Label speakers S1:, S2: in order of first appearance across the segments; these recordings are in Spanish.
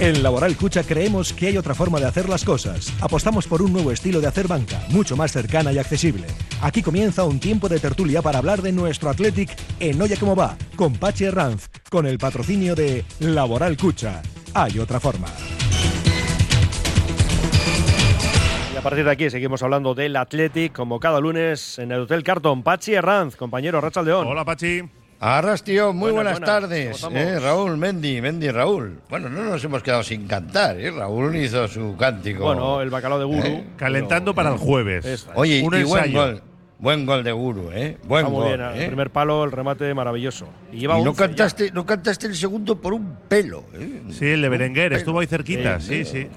S1: En Laboral Cucha creemos que hay otra forma de hacer las cosas. Apostamos por un nuevo estilo de hacer banca, mucho más cercana y accesible. Aquí comienza un tiempo de tertulia para hablar de nuestro Athletic en Oye Cómo Va, con Pachi Herranz, con el patrocinio de Laboral Cucha. Hay otra forma.
S2: Y a partir de aquí seguimos hablando del Athletic, como cada lunes en el Hotel Carton. Pachi Herranz, compañero Rachaldeón.
S3: Hola, Pachi.
S4: Arras, tío, muy
S2: Buenas,
S4: buenas,
S2: buenas.
S4: tardes. Eh, Raúl, Mendy, Mendy, Raúl. Bueno, no nos hemos quedado sin cantar, ¿eh? Raúl hizo su cántico.
S2: Bueno, el bacalao de Guru.
S4: Eh,
S3: Calentando para el jueves.
S2: Es.
S4: Oye,
S3: un
S4: y buen gol. Buen gol de Guru, ¿eh? Buen
S2: Está muy
S4: gol.
S2: bien, el
S4: ¿eh?
S2: primer palo, el remate maravilloso. Y lleva
S4: Y no
S2: 11 ya.
S4: cantaste, no cantaste el segundo por un pelo. ¿eh?
S3: Sí, el de Berenguer estuvo ahí cerquita.
S2: Sí,
S3: Sí, sí.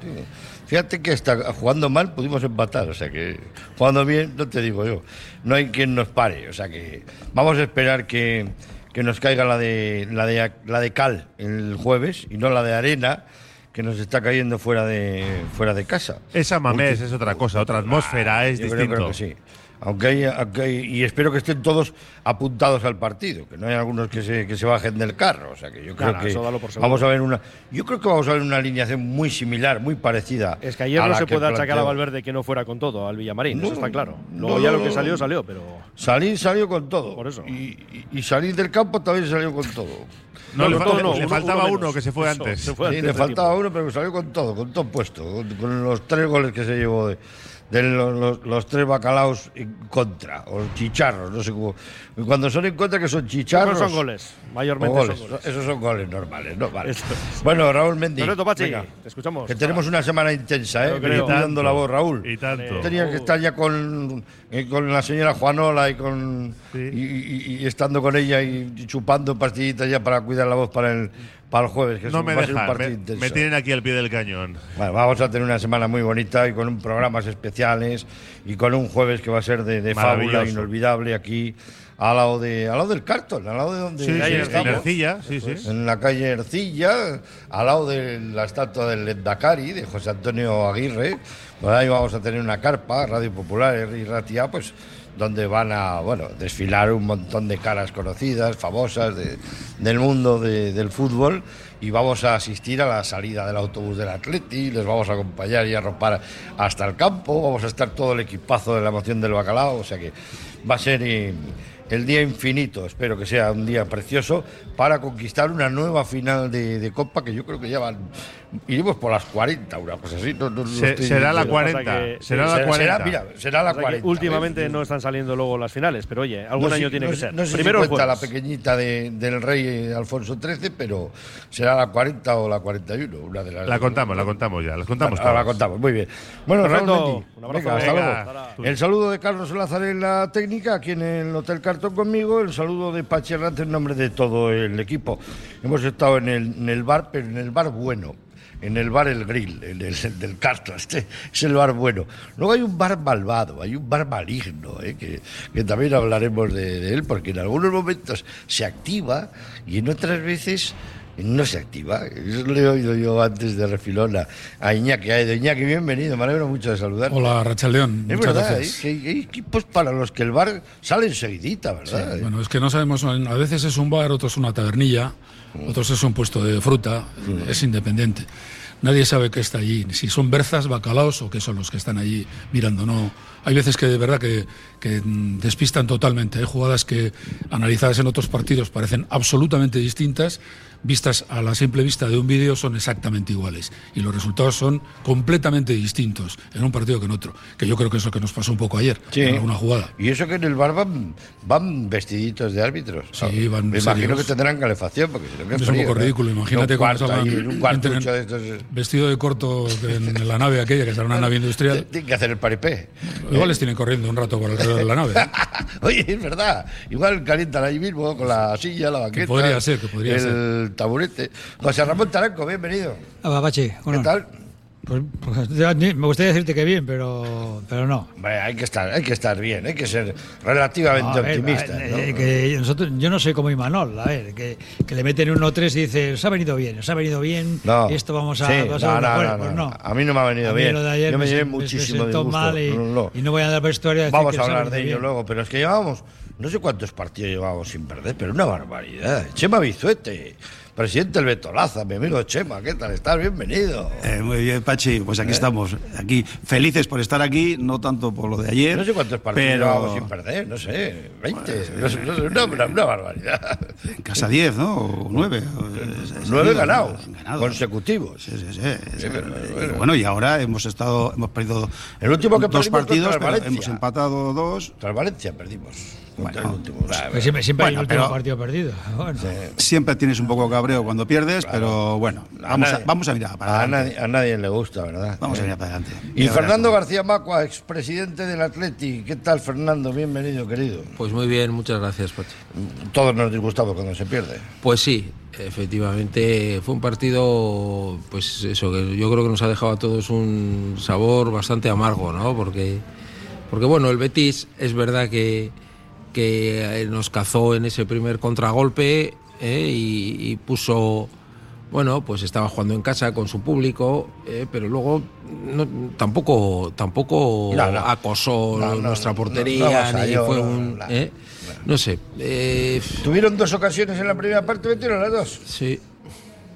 S4: Fíjate que hasta jugando mal pudimos empatar, o sea que jugando bien, no te digo yo, no hay quien nos pare, o sea que vamos a esperar que, que nos caiga la de, la, de, la de cal el jueves y no la de arena que nos está cayendo fuera de, fuera de casa.
S3: Esa mamés es otra cosa, otra atmósfera, es
S4: Yo creo,
S3: distinto.
S4: creo que sí. Aunque hay, aunque hay- y espero que estén todos apuntados al partido, que no hay algunos que se, que se bajen del carro. O sea que yo creo que vamos a ver una. Yo creo que vamos a ver una alineación muy similar, muy parecida.
S2: Es que ayer
S4: a
S2: no se puede achacar a
S4: planteó.
S2: Valverde que no fuera con todo al Villamarín, eso
S4: No,
S2: está claro.
S4: no,
S2: Luego ya
S4: no,
S2: lo que salió, salió, pero.
S4: Salir salió con todo.
S2: Por eso.
S4: Y, y- y salir del campo también salió con todo.
S3: No, le,
S2: con
S3: fa-
S2: todo no,
S3: le
S2: uno-
S3: faltaba
S2: uno
S3: uno, que se fue
S2: Eso,
S3: antes.
S2: se fue
S4: Sí,
S2: antes
S4: le faltaba
S2: tiempo.
S4: uno, pero salió con todo, con todo puesto, con, con los tres goles que se llevó de, de los, los- los tres bacalaos en contra, o chicharros, no sé cómo. Cuando son en contra, que son chicharros.
S2: No son goles, mayormente
S4: goles.
S2: son goles.
S4: Esos son goles normales, ¿no? Vale.
S2: Es.
S4: Bueno, Raúl Mendy.
S2: Perfecto, Pachi,
S4: venga,
S2: te escuchamos.
S4: Que tenemos una semana intensa, ¿eh?
S2: Creo.
S3: Tanto,
S4: la voz, Raúl.
S3: Y tanto.
S4: Tenía que estar ya con, eh, con la señora Juanola y con
S3: Sí.
S4: y, y- y estando con ella y chupando pastillitas ya para cuidar la voz para el para el jueves, que es
S3: No me
S4: va un partido
S3: me,
S4: intenso.
S3: me tienen aquí al pie del cañón.
S4: Bueno, vamos a tener una semana muy bonita y con un programas especiales y con un jueves que va a ser de, de fábula inolvidable aquí al lado de al lado del Carton, al lado de donde
S3: Sí, sí,
S2: ahí
S3: en
S2: estamos.
S3: Ercilla, sí, sí.
S4: en la calle Ercilla, al lado de la estatua del Endacari, de José Antonio Aguirre. Ahí vamos a tener una carpa, Radio Popular y Ratia, pues donde van a bueno, desfilar un montón de caras conocidas, famosas de- del mundo de- del fútbol y vamos a asistir a la salida del autobús del Atleti, les vamos a acompañar y arropar hasta el campo, vamos a estar todo el equipazo de la emoción del bacalao, o sea que va a ser eh, el día infinito, espero que sea un día precioso para conquistar una nueva final de, de Copa que yo creo que ya van, iremos por las 40, una cosa así. no- no- no
S3: Se-
S4: estoy
S3: será la
S4: diciendo.
S3: 40.
S2: que-
S3: será la
S4: Será,
S3: 40.
S4: será, mira, será la
S2: O sea que
S4: 40.
S2: últimamente
S4: ¿ves?
S2: no están saliendo luego las finales, pero oye, algún
S4: No
S2: año tiene
S4: no
S2: que ser.
S4: No sé
S2: Primero
S4: si
S2: el
S4: cuenta la pequeñita de- del rey Alfonso XIII, pero será la 40 o la 41, una de las
S3: La contamos, la contamos ya, las contamos
S4: Bueno, la contamos, muy bien. Bueno,
S2: Perfecto,
S4: Raúl
S2: abrazo.
S4: venga, hasta luego. El saludo de Carlos Lázaro en la técnica, aquí en el Hotel Cartón conmigo, el saludo de Pachi Hernández en nombre de todo el equipo. Hemos estado en el, en el bar, pero en el bar bueno. En el bar El Grill, en el, el del Cartón, este es el bar bueno. Luego hay un bar malvado, hay un bar maligno, ¿eh? que, que también hablaremos de él, porque en algunos momentos se activa y en otras veces no se activa. Eso lo he oído yo antes de refilón a, Iñaki. A Iñaki, bienvenido, me alegro mucho de saludar.
S5: Hola, Rachaldeón.
S4: Es
S5: Muchas
S4: verdad,
S5: gracias.
S4: ¿eh? hay, hay equipos para los que el bar sale enseguidita, ¿verdad?
S5: Bueno, es que no sabemos, a veces es un bar, otros es una tabernilla, otros es un puesto de fruta, es independiente. Nadie sabe qué está allí, si son berzas, bacalaos o qué son los que están allí mirando. No, hay veces que de verdad que, que, mm, despistan totalmente. Hay jugadas que analizadas en otros partidos parecen absolutamente distintas, vistas a la simple vista de un vídeo son exactamente iguales y los resultados son completamente distintos en un partido que en otro. Que yo creo que es lo que nos pasó un poco ayer
S4: Sí.
S5: en alguna jugada.
S4: Y eso que en el bar van, van vestiditos de árbitros.
S5: Sí, van
S4: Me imagino que tendrán calefacción, porque no que
S5: Es un poco
S4: ¿no?
S5: ridículo, imagínate cuando
S4: estos. eh,
S5: vestido de corto en la nave aquella, que será una nave industrial.
S4: Tienen que hacer el paripé.
S5: Igual les tienen corriendo un rato por alrededor de la nave. ¿eh?
S4: Oye, es verdad. Igual calientan ahí mismo con la silla, la banqueta.
S5: podría ser, que podría
S4: el
S5: ser.
S4: Taburete. José Ramón Taranco, bienvenido.
S6: Pachi,
S4: ¿Qué tal?
S6: Pues, pues, me gustaría decirte que bien, pero, pero no.
S4: Hay que estar, hay que estar bien, hay que ser relativamente
S6: A ver,
S4: optimista. ¿no?
S6: eh, que nosotros, yo no soy como Imanol, a ver, que, que le meten un 1-3 y dice, os ha venido bien, os ha venido bien,
S4: No.
S6: esto vamos a...
S4: Sí, no, no,
S6: mejor".
S4: no,
S6: Pues
S4: no.
S6: no.
S4: A mí no me ha venido bien.
S6: lo de ayer
S4: Yo me
S6: me,
S4: llevé
S6: me
S4: muchísimo
S6: sentó
S4: disgusto.
S6: mal y,
S4: No, no.
S6: y no voy a dar vestuario a decir
S4: Vamos
S6: que
S4: a hablar de ello
S6: bien.
S4: luego, pero es que llevábamos, no sé cuántos partidos llevábamos sin perder, pero una barbaridad. Chema Bizuete, presidente del Betolaza, mi amigo Chema, ¿qué tal? ¿Estás? Bienvenido.
S7: Eh, muy bien, Pachi, pues aquí estamos, aquí felices por estar aquí, no tanto por lo de ayer.
S4: No sé cuántos partidos
S7: pero
S4: sin perder, no sé, 20, no sé, no sé, una, barbaridad.
S7: En casa 10, ¿no? O 9.
S4: Nueve ganados, consecutivos.
S7: Sí, sí, sí. Bueno, y ahora hemos estado, hemos perdido
S4: El último que
S7: dos partidos,
S4: el
S7: pero hemos empatado dos.
S4: El Valencia perdimos. Contra
S7: Bueno,
S4: el último.
S6: Siempre, hay el último
S7: pero-
S6: partido perdido. Bueno.
S7: Siempre tienes un poco cabreo cuando pierdes, pero bueno, vamos a,
S4: nadie-
S7: vamos a mirar para
S4: a,
S7: adelante.
S4: nadie, a nadie le gusta, ¿verdad?
S7: Vamos a
S4: Eh.
S7: mirar para adelante.
S4: Y Fernando
S7: verás
S4: García Macua, expresidente del Atleti. ¿Qué tal, Fernando? Bienvenido, querido.
S8: Pues muy bien, muchas gracias, Pachi.
S4: Todos nos disgustamos cuando se pierde.
S8: Pues sí, efectivamente fue un partido, pues eso, que yo creo que nos ha dejado a todos un sabor bastante amargo, ¿no? Porque, porque bueno, el Betis es verdad que, que eh, nos cazó en ese primer contragolpe ¿eh? y, y puso, bueno, pues estaba jugando en casa con su público, ¿eh? pero luego no- tampoco, tampoco
S4: No, no.
S8: acosó nuestra
S4: no, no
S8: portería, ni fue
S4: no,
S8: un...
S4: no,
S8: ¿eh? No sé. eh,
S4: Tuvieron dos ocasiones en la primera parte, metieron las dos.
S8: Sí,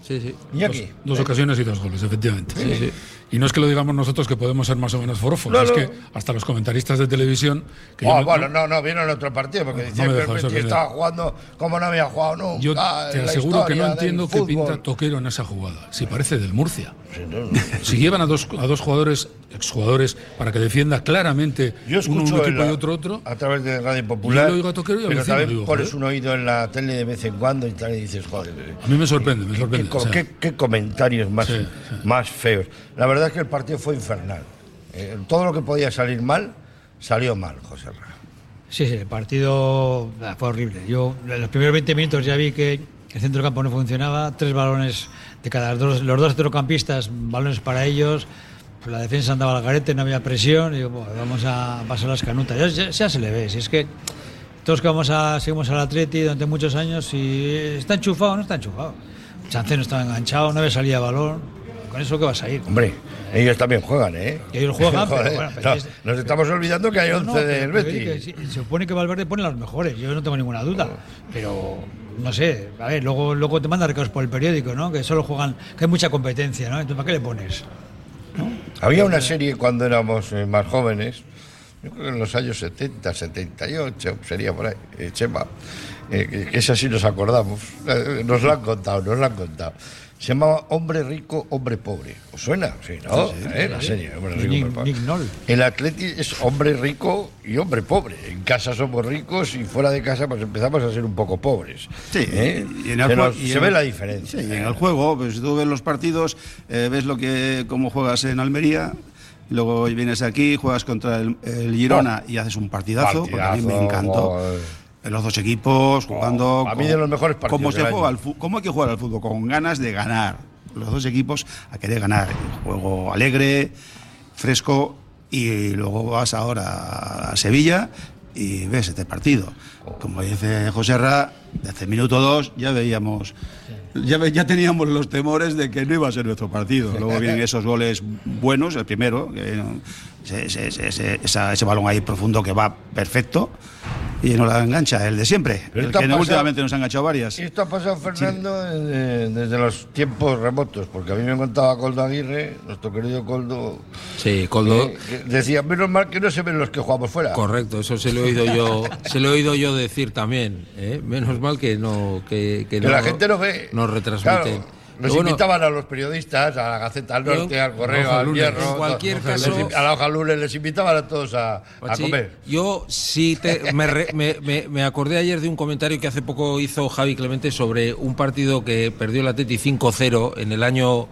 S8: sí, sí.
S4: Iñaki.
S5: Dos ocasiones y dos goles, efectivamente.
S8: Sí, sí.
S5: Y no es que lo digamos nosotros que podemos ser más o menos forofos,
S4: No,
S5: es que hasta los comentaristas de televisión. Que yo
S4: Ah, bueno, no, no, vieron otro partido porque
S5: No,
S4: decían que el
S5: que-
S4: estaba jugando como no había jugado nunca.
S5: Yo te aseguro que no entiendo qué pinta Toquero en esa jugada. Si parece del Murcia. Si llevan a dos, a dos jugadores, exjugadores, para que defienda claramente
S4: Yo
S5: uno
S4: escucho
S5: un equipo
S4: la-
S5: y otro otro.
S4: a través de Radio Popular.
S5: Yo oigo a Toquero y
S4: pero
S5: alucino,
S4: también
S5: digo,
S4: pones un oído en la tele de vez en cuando y tal y dices, joder.
S5: A mí me sorprende, me
S4: ¿Qué,
S5: sorprende.
S4: co-
S5: o sea,
S4: qué- qué comentarios más,
S5: Sí, sí.
S4: más feos. La verdad es que el partido fue infernal. Eh, todo lo que podía salir mal, salió mal, José Ra.
S6: Sí, sí, el partido ah, fue horrible. Yo en los primeros 20 minutos ya vi que el centro del campo no funcionaba, tres balones de cada dos, los dos centrocampistas, balones para ellos, pues la defensa andaba al garete, no había presión, y "Buah, vamos a pasar las canutas. Ya, se le ve, si es que todos que vamos a, seguimos al Atleti durante muchos años, si está enchufado no está enchufado. Chancé no estaba enganchado, no había salida balón, con eso que vas a ir.
S4: Hombre, ellos también juegan, ¿eh?
S6: Ellos juegan, pero bueno, pero
S4: no,
S6: es-
S4: nos estamos olvidando que hay
S6: No,
S4: 11
S6: no, pero-
S4: del Betis.
S6: se supone que Valverde pone los mejores, yo no tengo ninguna duda. Pero no sé, a ver, luego, luego te manda recados por el periódico, ¿no? Que solo juegan, que hay mucha competencia, ¿no? Entonces, ¿para qué le pones?
S4: Había una serie cuando éramos eh, más jóvenes, yo creo que en los años 70, 78, sería por ahí, eh, Chema, eh, que, que esa sí nos acordamos, eh, nos lo han contado, nos lo han contado. Se llamaba Hombre Rico, Hombre Pobre. ¿Os suena? Sí, ¿no? ¿Eh? La serie, Hombre Rico,
S6: Nick-
S4: Hombre Pobre. El Atleti es hombre rico y hombre pobre. En casa somos ricos y fuera de casa pues empezamos a ser un poco pobres.
S7: Sí,
S4: ¿Eh?
S7: y en el
S4: se nos-
S7: y
S4: se
S7: en
S4: ve la diferencia.
S7: Sí, y en el juego, pues si tú ves los partidos, eh, ves lo que cómo juegas en Almería, luego vienes aquí, juegas contra el, el Girona y haces un partidazo, porque a mí me
S4: Partidazo,
S7: encantó. Los dos equipos jugando.
S4: a mí de los mejores partidos
S7: ¿Cómo, se juega al ¿Cómo hay que jugar al fútbol? Con ganas de ganar. Los dos equipos a querer ganar. Juego alegre, fresco, y luego vas ahora a Sevilla y ves este partido. Como dice José Ra, desde el minuto dos ya veíamos. Ya, ya teníamos los temores de que no iba a ser nuestro partido. Luego vienen esos goles buenos, el primero, que, ese, ese- ese- ese balón ahí profundo que va perfecto y no la engancha, el de siempre.
S4: Pero
S7: El que
S4: pasado-
S7: últimamente nos ha enganchado varias.
S4: Y esto ha pasado, Fernando, desde, desde los tiempos remotos, porque a mí me contaba Coldo Aguirre, nuestro querido Coldo,
S8: Sí, Coldo.
S4: eh, decía, menos mal que no se ven los que jugamos fuera.
S8: Correcto, eso se lo he oído yo, se lo he oído yo decir también. ¿eh? Menos mal que no, que, que
S4: que
S8: no
S4: la gente no ve.
S8: Nos retransmiten.
S4: Claro, nos
S8: bueno,
S4: invitaban a los periodistas, a la Gaceta del
S8: Yo-
S4: Norte, al Correo, al. Hierro,
S8: En cualquier caso-
S4: a la Hoja Lunes, les invitaban a todos a, comer.
S8: Yo sí te- me, re- me- me- me acordé ayer de un comentario que hace poco hizo Javi Clemente sobre un partido que perdió el Atleti 5-0 en el año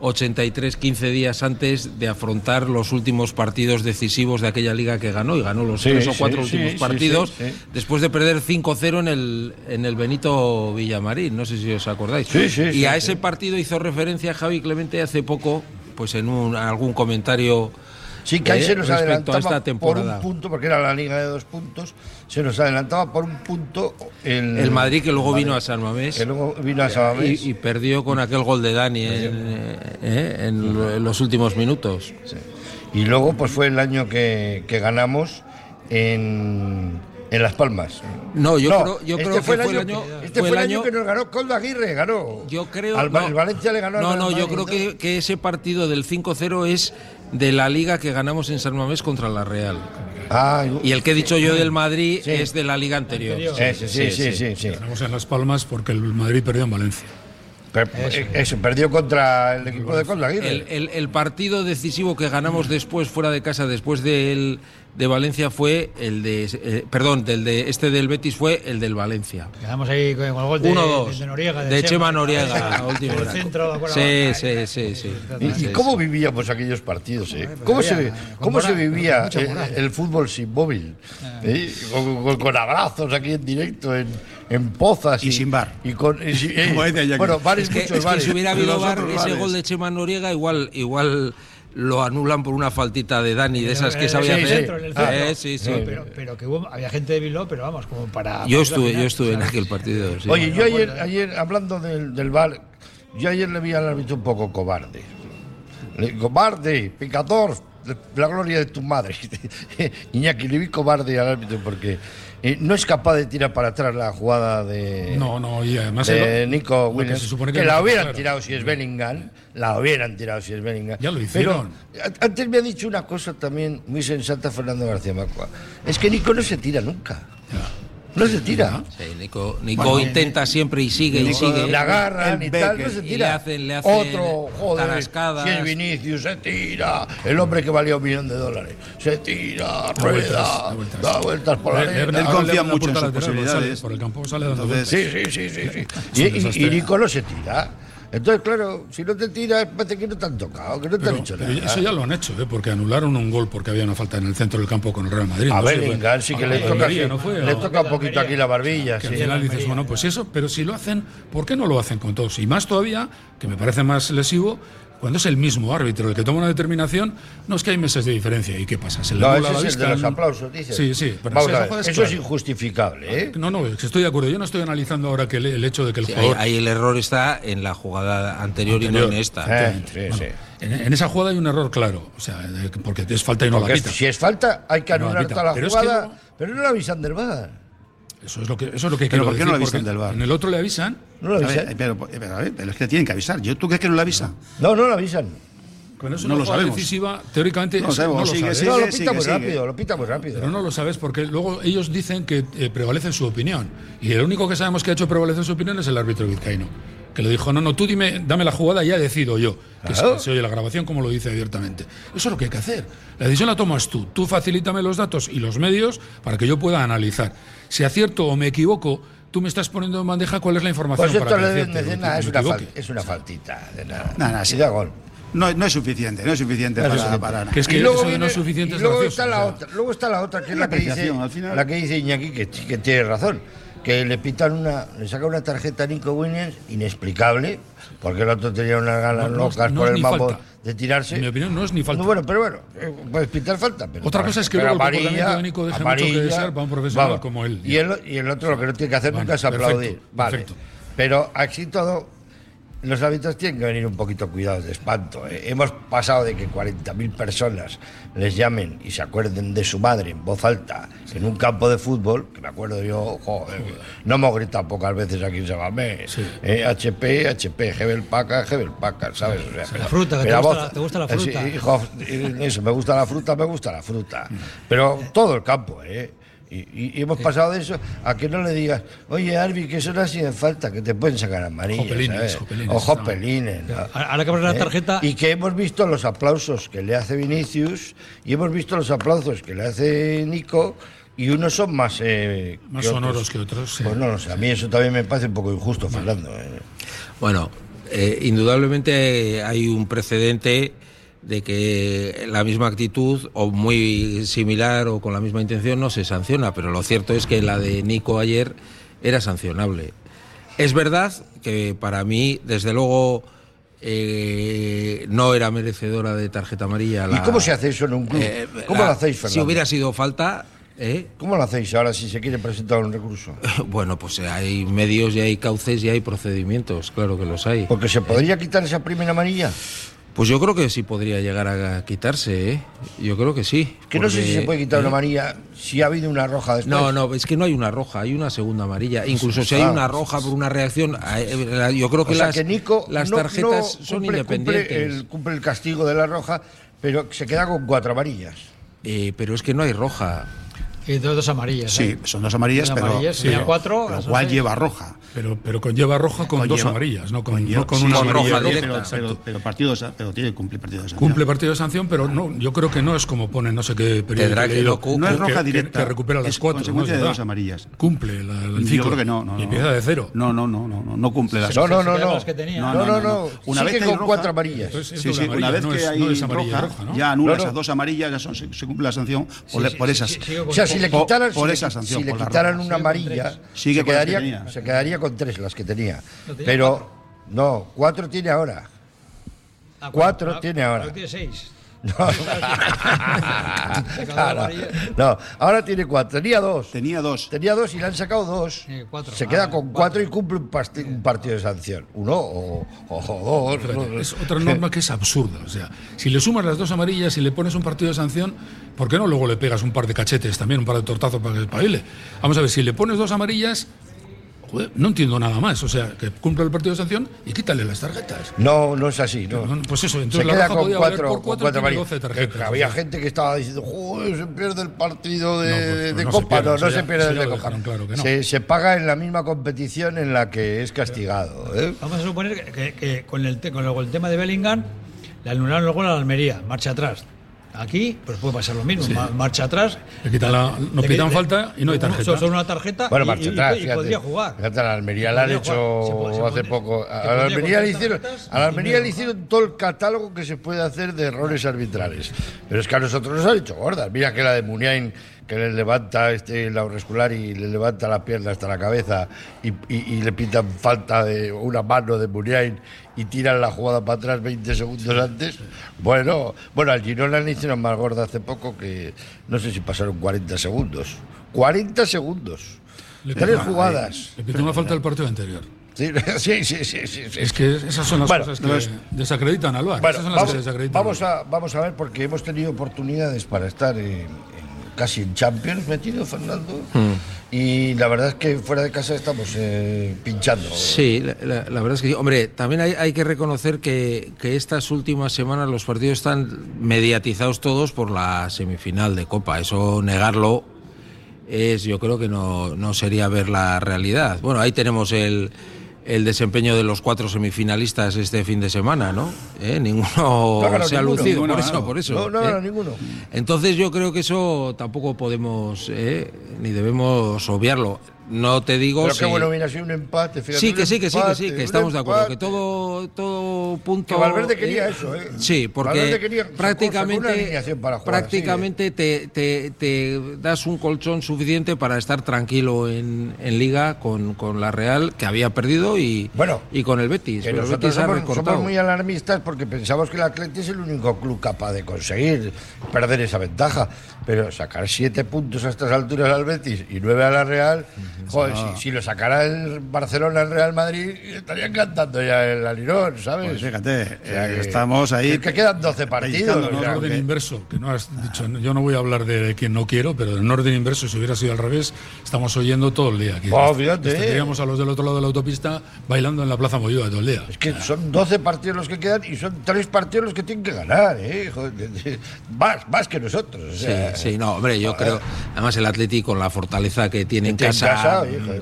S8: 83, 15 días antes de afrontar los últimos partidos decisivos de aquella liga que ganó y ganó los
S4: Sí,
S8: tres o cuatro
S4: sí,
S8: últimos
S4: sí,
S8: partidos después de perder 5-0 en el, en el Benito Villamarín, no sé si os acordáis. Y a ese partido hizo referencia Javi Clemente hace poco, pues en un, algún comentario
S4: Sí, que ahí
S8: eh,
S4: se nos
S8: respecto a
S4: adelantaba
S8: esta
S4: por un
S8: temporada.
S4: punto, porque era la liga de dos puntos, se nos adelantaba por un punto el,
S8: El Madrid que luego
S4: Madrid,
S8: vino a San Mamés.
S4: Que luego vino a San Mamés.
S8: y, y perdió con aquel gol de Dani en, eh, eh, en lo- en los últimos minutos.
S4: Y luego pues fue el año que, que ganamos en, En Las Palmas.
S8: No, yo creo- yo
S4: este
S8: creo que
S4: fue el
S8: fue el
S4: año, este
S8: fue
S4: el año que nos ganó Coldo Aguirre, ganó.
S8: Yo creo
S4: Al,
S8: no.
S4: el Valencia le ganó al
S8: No,
S4: Real
S8: no, yo creo que, que ese partido del 5-0 es de la liga que ganamos en San Mamés contra la Real.
S4: Ah,
S8: Y el que he dicho yo del Madrid
S4: Sí.
S8: es de la liga anterior.
S4: ese, sí, sí, sí, sí.
S5: Ganamos en Las Palmas porque el Madrid perdió en Valencia.
S4: Pero, eh, eso, perdió contra el equipo de Coldo Aguirre.
S8: El, el- el partido decisivo que ganamos después fuera de casa, después del de Valencia, fue el de. eh, perdón, del de este del Betis fue el del Valencia.
S6: Quedamos ahí con el gol de,
S8: 1-2.
S6: de Noriega.
S8: De Chema Noriega, a última
S6: El
S8: hora.
S6: centro, bueno,
S8: Sí, sí, sí, sí.
S4: ¿Y, y cómo vivíamos aquellos partidos? eh?
S6: pues
S4: ¿Cómo, se, cómo se vivía eh, el, fútbol sin móvil? ¿Eh? Con, con- con abrazos aquí en directo, en, en pozas.
S7: Y sin bar.
S4: Y con, y sin- eh,
S7: Como decía Jackie.
S4: bueno, bares,
S8: Es que,
S4: muchos
S8: es que
S4: bares.
S8: si hubiera habido
S7: otros
S8: ese
S7: bares.
S8: gol de Chema Noriega, igual, igual lo anulan por una faltita de Dani, de esas que sabía
S4: sí,
S8: hacer.
S6: centro, en el
S4: Ah,
S6: centro.
S8: Eh, sí, sí.
S6: No, pero, pero que hubo, había gente de Bilbao, pero vamos, como para.
S8: Yo
S6: para
S8: estuve, yo estuve en aquel partido. sí.
S4: Oye, yo ayer, ayer hablando del, del bar, yo ayer le vi al árbitro un poco cobarde. Le- cobarde, picador, la gloria de tu madre. Iñaki, le vi cobarde al árbitro porque eh, no es capaz de tirar para atrás la jugada de,
S5: No, no, y además.
S4: de
S5: el-
S4: Nico
S5: que
S4: Williams.
S5: se supone
S4: que
S5: que
S4: la hubieran tirado si es Bellingham, la hubieran tirado si es Bellingham.
S5: Ya lo hicieron.
S4: Pero antes me ha dicho una cosa también muy sensata Fernando García Macua. Es que Nico no se tira nunca. No se tira.
S8: Sí, Nico, Nico intenta siempre y sigue y sigue.
S4: la agarran
S7: el
S4: y tal, no se
S8: Y
S4: tira.
S8: le hacen- le hacen
S4: Otro, joder,
S8: tarascadas.
S4: si es Vinicius, se tira. El hombre que valía un millón de dólares, se tira, rueda,
S5: vueltas, da vueltas.
S4: da vueltas por la arena.
S7: Él confía mucho en sus posibilidades.
S5: sale Por el campo sale dando
S7: Entonces,
S5: vueltas.
S4: Sí, sí, sí, sí. sí. Y, y Nico no se tira. Entonces, claro, si no te tiras, parece que no te han tocado, que no te
S5: Pero,
S4: han hecho nada.
S5: eso ya lo han hecho, ¿eh? porque anularon un gol porque había una falta en el centro del campo con el Real Madrid.
S4: A
S5: no sé,
S4: Bellingham sí que le toca,
S5: Almería, ¿no fue?
S4: le toca un poquito aquí la barbilla.
S5: que
S4: sí.
S5: al final dices, bueno, pues eso, pero si lo hacen, ¿por qué no lo hacen con todos? Y más todavía, que me parece más lesivo, cuando es el mismo árbitro el que toma una determinación, no es que hay meses de diferencia. ¿Y qué pasa? Se le
S4: No,
S5: nubla
S4: ese
S5: la
S4: es el de los aplausos, dices.
S5: Sí, sí, pero
S4: Vamos
S5: esa
S4: a ver,
S5: jugada es
S4: eso es injustificable, ¿eh?
S5: No, no, es que estoy de acuerdo. Yo no estoy analizando ahora que el, el hecho de que el
S8: Sí, ahí,
S5: jugador.
S8: ahí el error está en la jugada anterior, y no en esta.
S4: Eh, sí, sí.
S5: En, en esa jugada hay un error claro. O sea, porque es falta y no
S4: Porque
S5: la pita.
S4: si es falta, hay que
S5: No la
S4: anular
S5: pita.
S4: toda la
S5: Pero es que
S4: jugada, pero no la avisan del bar.
S5: Eso es lo que, eso es lo que
S7: Pero
S5: quiero
S7: ¿por qué no le avisan del VAR?
S5: En el otro le avisan.
S4: No
S7: A
S4: avisan.
S7: ver, pero, pero, a ver, pero es que tienen que avisar. ¿Yo, ¿Tú crees que no lo avisa?
S4: No, no la avisan.
S5: Cuando es
S7: No
S5: una
S7: lo
S5: jugada
S7: sabemos.
S5: decisiva, teóricamente
S7: No lo
S5: eso
S7: sabemos,
S5: no lo
S7: sigue,
S5: sabes.
S7: sigue.
S4: no, lo pita
S7: sigue,
S4: muy
S7: sigue.
S4: rápido, lo pita muy rápido.
S5: Pero no lo sabes porque luego ellos dicen que eh, prevalece su opinión. Y el único que sabemos que ha hecho prevalecer su opinión es el árbitro vizcaíno. Que le dijo, no, no, tú dime, dame la jugada y ya decido yo. Que
S4: Claro.
S5: se, se oye la grabación como lo dice abiertamente. Eso es lo que hay que hacer. La decisión la tomas tú. Tú facilítame los datos y los medios para que yo pueda analizar. Si acierto o me equivoco, tú me estás poniendo en bandeja cuál es la información
S4: Pues esto
S5: para que
S4: nada,
S5: me
S4: es una, es una faltita. De nada.
S7: Nada, nada,
S4: Y
S7: sí.
S4: da gol.
S7: No, no es suficiente, no es suficiente
S4: No es
S7: para,
S4: suficiente.
S7: para nada.
S5: Que es que
S4: y luego, viene-
S5: no es suficiente
S4: y luego
S5: gracioso,
S4: está la
S5: o sea.
S4: otra, luego está la otra que es
S7: Una
S4: la que dice,
S7: apreciación, al final.
S4: la que dice Iñaki que, que tiene razón, que le pitan una, le saca una tarjeta a Nico Williams inexplicable, porque el otro tenía unas ganas
S5: No,
S4: locas
S5: no
S4: por el mambo de tirarse.
S5: En mi opinión, no es ni falta.
S4: No, bueno, pero bueno, eh, puedes pitar falta. Pero
S5: Otra cosa es que luego el comportamiento
S4: amarilla,
S5: de Nico deje mucho que
S4: amarilla,
S5: desear para un profesional como él.
S4: Y el, y el otro lo que no tiene que hacer
S5: Vale,
S4: nunca es
S5: perfecto,
S4: aplaudir. Vale.
S5: perfecto.
S4: Pero así todo, los árbitros tienen que venir un poquito cuidados de espanto. ¿eh? Hemos pasado de que 40.000 personas les llamen y se acuerden de su madre en voz alta en un campo de fútbol, que me acuerdo yo, joder, no hemos gritado pocas veces aquí en Sabamés.
S5: Sí.
S4: Eh, HP, HP, Gebel Paca, Gebel Paca, ¿sabes? O sea,
S6: La fruta, que te gusta
S4: voz-
S6: la- te gusta la
S4: eh, sí,
S6: fruta.
S4: hijo, eh, eso, me gusta la fruta, me gusta la fruta. Pero todo el campo, ¿eh? Y, y- hemos pasado de eso a que no le digas, oye, Arbi, que eso no ha sido falta, que te pueden sacar amarillas,
S5: Jopelines,
S4: ¿sabes?
S5: jopelines,
S4: O
S5: no.
S4: jopelines. ¿no?
S6: Ahora que abres la
S4: ¿Eh?
S6: tarjeta.
S4: Y que hemos visto los aplausos que le hace Vinicius y hemos visto los aplausos que le hace Nico y unos son más... eh,
S5: Más
S4: que otros.
S5: sonoros que otros, sí.
S4: Pues no lo sé, a mí eso también me parece un poco injusto, Fernando. ¿eh?
S8: Bueno, eh, indudablemente hay un precedente de que la misma actitud o muy similar o con la misma intención no se sanciona, pero lo cierto es que la de Nico ayer era sancionable. Es verdad que para mí, desde luego, eh, no era merecedora de tarjeta amarilla.
S4: ¿Y cómo se hace eso en un club?
S8: eh,
S4: ¿Cómo
S8: la-
S4: lo hacéis, Fernando?
S8: Si hubiera sido falta, ¿eh?
S4: ¿Cómo lo hacéis ahora si se quiere presentar un recurso?
S8: bueno, pues hay medios y hay cauces y hay procedimientos, claro que los hay.
S4: Porque se podría quitar esa primera amarilla.
S8: Pues yo creo que sí podría llegar a quitarse, ¿eh? Yo creo que sí.
S4: Que no sé si se puede quitar una
S8: ¿eh?
S4: amarilla si ha habido una roja después.
S8: No, no, es que no hay una roja, hay una segunda amarilla. Incluso si hay una roja por una reacción, eh, yo creo que
S4: o sea
S8: las,
S4: que Nico
S8: las
S4: no-
S8: tarjetas
S4: no
S8: son
S4: cumple-
S8: independientes.
S4: Cumple el, cumple el castigo de la roja, pero se queda con cuatro amarillas.
S8: Eh, pero es que no hay roja.
S6: Y dos, dos amarillas.
S7: Sí,
S6: ¿eh?
S7: son dos amarillas,
S6: Dos
S7: pero,
S6: amarillas, tenía cuatro,
S7: lo cual lleva roja.
S5: Pero, pero conlleva roja con dos
S7: Conlleva-
S5: amarillas, no con,
S7: conlleva-
S5: no con
S7: sí,
S5: una
S7: con
S5: amarilla
S8: roja
S5: directa.
S7: Pero, pero, partido, pero tiene que cumplir partido de sanción.
S5: Cumple partido de sanción, pero no, yo creo que no es como pone no sé qué he
S8: que
S5: leído,
S8: no
S7: es
S5: que-
S7: roja
S5: que-
S7: directa.
S5: Que, recupera las
S7: es
S5: cuatro.
S7: consecuencia
S5: ¿no? Es
S7: de
S5: verdad.
S7: dos amarillas.
S5: Cumple la, el
S7: Yo
S5: ciclo.
S7: creo que no. no
S5: y empieza de cero.
S7: No, no, no, no, no, no cumple las
S4: No, no, no, no.
S6: las que tenía.
S4: No, no, no.
S7: Una vez que hay
S4: con cuatro amarillas.
S7: Sí, sí, una vez que hay roja, ya anulas
S4: No, no.
S7: a dos amarillas, ya son, se, cumple la sanción por, esas.
S4: O sea, si le
S7: Por-
S4: quitaran, una amarilla,
S7: que
S4: se quedaría con tres las que tenía.
S6: No, tenía
S4: Pero, no, cuatro tiene ahora.
S6: Ah,
S4: cuatro
S6: ah,
S4: tiene ahora.
S6: ahora tiene seis.
S4: No. Ahora tiene cuatro. Tenía dos.
S7: Tenía dos.
S4: Tenía dos y le han sacado dos.
S6: Cuatro.
S4: Se queda
S6: Ah,
S4: con cuatro, y cumple un, partido de sanción. Uno o, o dos.
S5: Es otra norma que es absurda. O sea, si le sumas las dos amarillas y le pones un partido de sanción, ¿por qué no luego le pegas un par de cachetes también, un par de tortazos para que espabile? Vamos a ver, si le pones dos amarillas, joder, no entiendo nada más. O sea, que cumpla el partido de sanción y quítale las tarjetas.
S4: No, no es así. No.
S5: Pues eso,
S4: se
S5: entonces la
S4: queda con
S5: podía
S4: cuatro,
S5: por
S4: con
S5: cuatro,
S4: cuatro
S5: tiene
S4: amarillas.
S5: 12 tarjetas.
S4: Que
S5: o
S4: había
S5: sea.
S4: gente que estaba diciendo, joder, se pierde el partido de,
S5: No, pues,
S4: de
S5: pues no se
S4: Copa.
S5: pierde,
S4: no, no
S5: ya-
S4: se pierde el de Copa.
S5: dejaron claro que no.
S4: se, se paga en la misma competición en la que es castigado. ¿eh?
S6: Vamos a suponer que, que- que con, el, te- con el, el tema de Bellingham le anularon el gol a la Almería, marcha atrás. Aquí, pues puede pasar lo mismo, ma- marcha atrás.
S5: Le quitan la- no
S6: Le-
S5: pitan
S6: le-
S5: falta y no hay tarjeta.
S6: Solo son una tarjeta
S4: Bueno,
S6: y,
S4: marcha
S6: y-
S4: atrás.
S6: y
S4: fíjate.
S6: podría jugar.
S4: Fíjate, a la Almería le han hecho.
S6: Se se
S4: hace poco. A la Almería le hicieron, a la Almería le hicieron todo el catálogo que se puede hacer de errores arbitrales. Pero es que a nosotros nos han hecho gordas. Mira que la de Muniain, que le levanta este la auricular y le levanta la pierna hasta la cabeza y, y- y le pitan falta de una mano de Muniain y tiran la jugada para atrás 20 segundos antes. Bueno, bueno, al Girona le hicieron más gorda hace poco que no sé si pasaron 40 segundos. 40 segundos.
S5: Le
S4: Tres
S5: pitan-
S4: jugadas.
S5: Le pitó una falta del partido anterior.
S4: Sí, sí, sí, sí, sí, sí.
S5: Es que esas son las
S4: Bueno,
S5: cosas que
S4: es-
S5: desacreditan al VAR.
S4: Bueno,
S5: esas son las
S4: vamos,
S5: que desacreditan
S4: vamos a, vamos a ver porque hemos tenido oportunidades para estar en- en- casi en Champions metido, Fernando.
S8: Hmm.
S4: Y la verdad es que fuera de casa estamos eh, pinchando.
S8: Sí, la, la- la verdad es que sí. Hombre, también hay, hay que reconocer que, que estas últimas semanas los partidos están mediatizados todos por la semifinal de Copa. Eso negarlo es, yo creo que no, no sería ver la realidad. Bueno, ahí tenemos el, el desempeño de los cuatro semifinalistas este fin de semana, ¿no? ¿Eh? Ninguno
S4: No
S8: se ha
S4: ninguno.
S8: lucido,
S7: Ninguno
S8: por eso, por eso.
S4: No, no,
S8: ¿eh?
S4: no, ninguno.
S8: Entonces yo creo que eso tampoco podemos, ¿eh? ni debemos obviarlo. No te digo
S4: Pero
S8: si...
S4: qué bueno hubiera sido un empate. fíjate,
S8: Sí, que sí, que sí, que sí, que estamos de acuerdo. Que todo, todo punto.
S4: Que Valverde quería eso, ¿eh?
S8: Sí, porque
S4: quería-
S8: prácticamente,
S4: para jugar,
S8: prácticamente te, te- te das un colchón suficiente para estar tranquilo en, en Liga con, con la Real, que había perdido, y,
S4: Bueno,
S8: y con el Betis.
S4: Que
S8: Pero el
S4: nosotros
S8: Betis ha
S4: somos,
S8: recortado.
S4: somos muy alarmistas porque pensamos que el Atleti es el único club capaz de conseguir perder esa ventaja. Pero sacar siete puntos a estas alturas al Betis y nueve a la Real, joder, si, si lo sacara el Barcelona al Real Madrid, estarían cantando ya el alirón, ¿sabes?
S7: Pues fíjate,
S4: O sea
S7: eh,
S4: que-
S7: estamos ahí.
S4: Es que quedan 12 partidos.
S7: pellizcando,
S4: o
S5: En
S4: sea,
S5: orden
S4: que-
S5: inverso, que no has dicho, yo no voy a hablar de quien no quiero, pero en orden inverso, si hubiera sido al revés, estamos oyendo todo el día aquí.
S4: Oh, fíjate.
S5: Tendríamos a los del otro lado de la autopista bailando en la Plaza Moyúa todo el día.
S4: Es que son 12 partidos los que quedan y son tres partidos los que tienen que ganar, ¿eh? Joder, más, más que nosotros. o
S8: Sí,
S4: sea,
S8: sí, no, hombre, yo creo. Además, el Atlético, con la fortaleza que tiene en casa,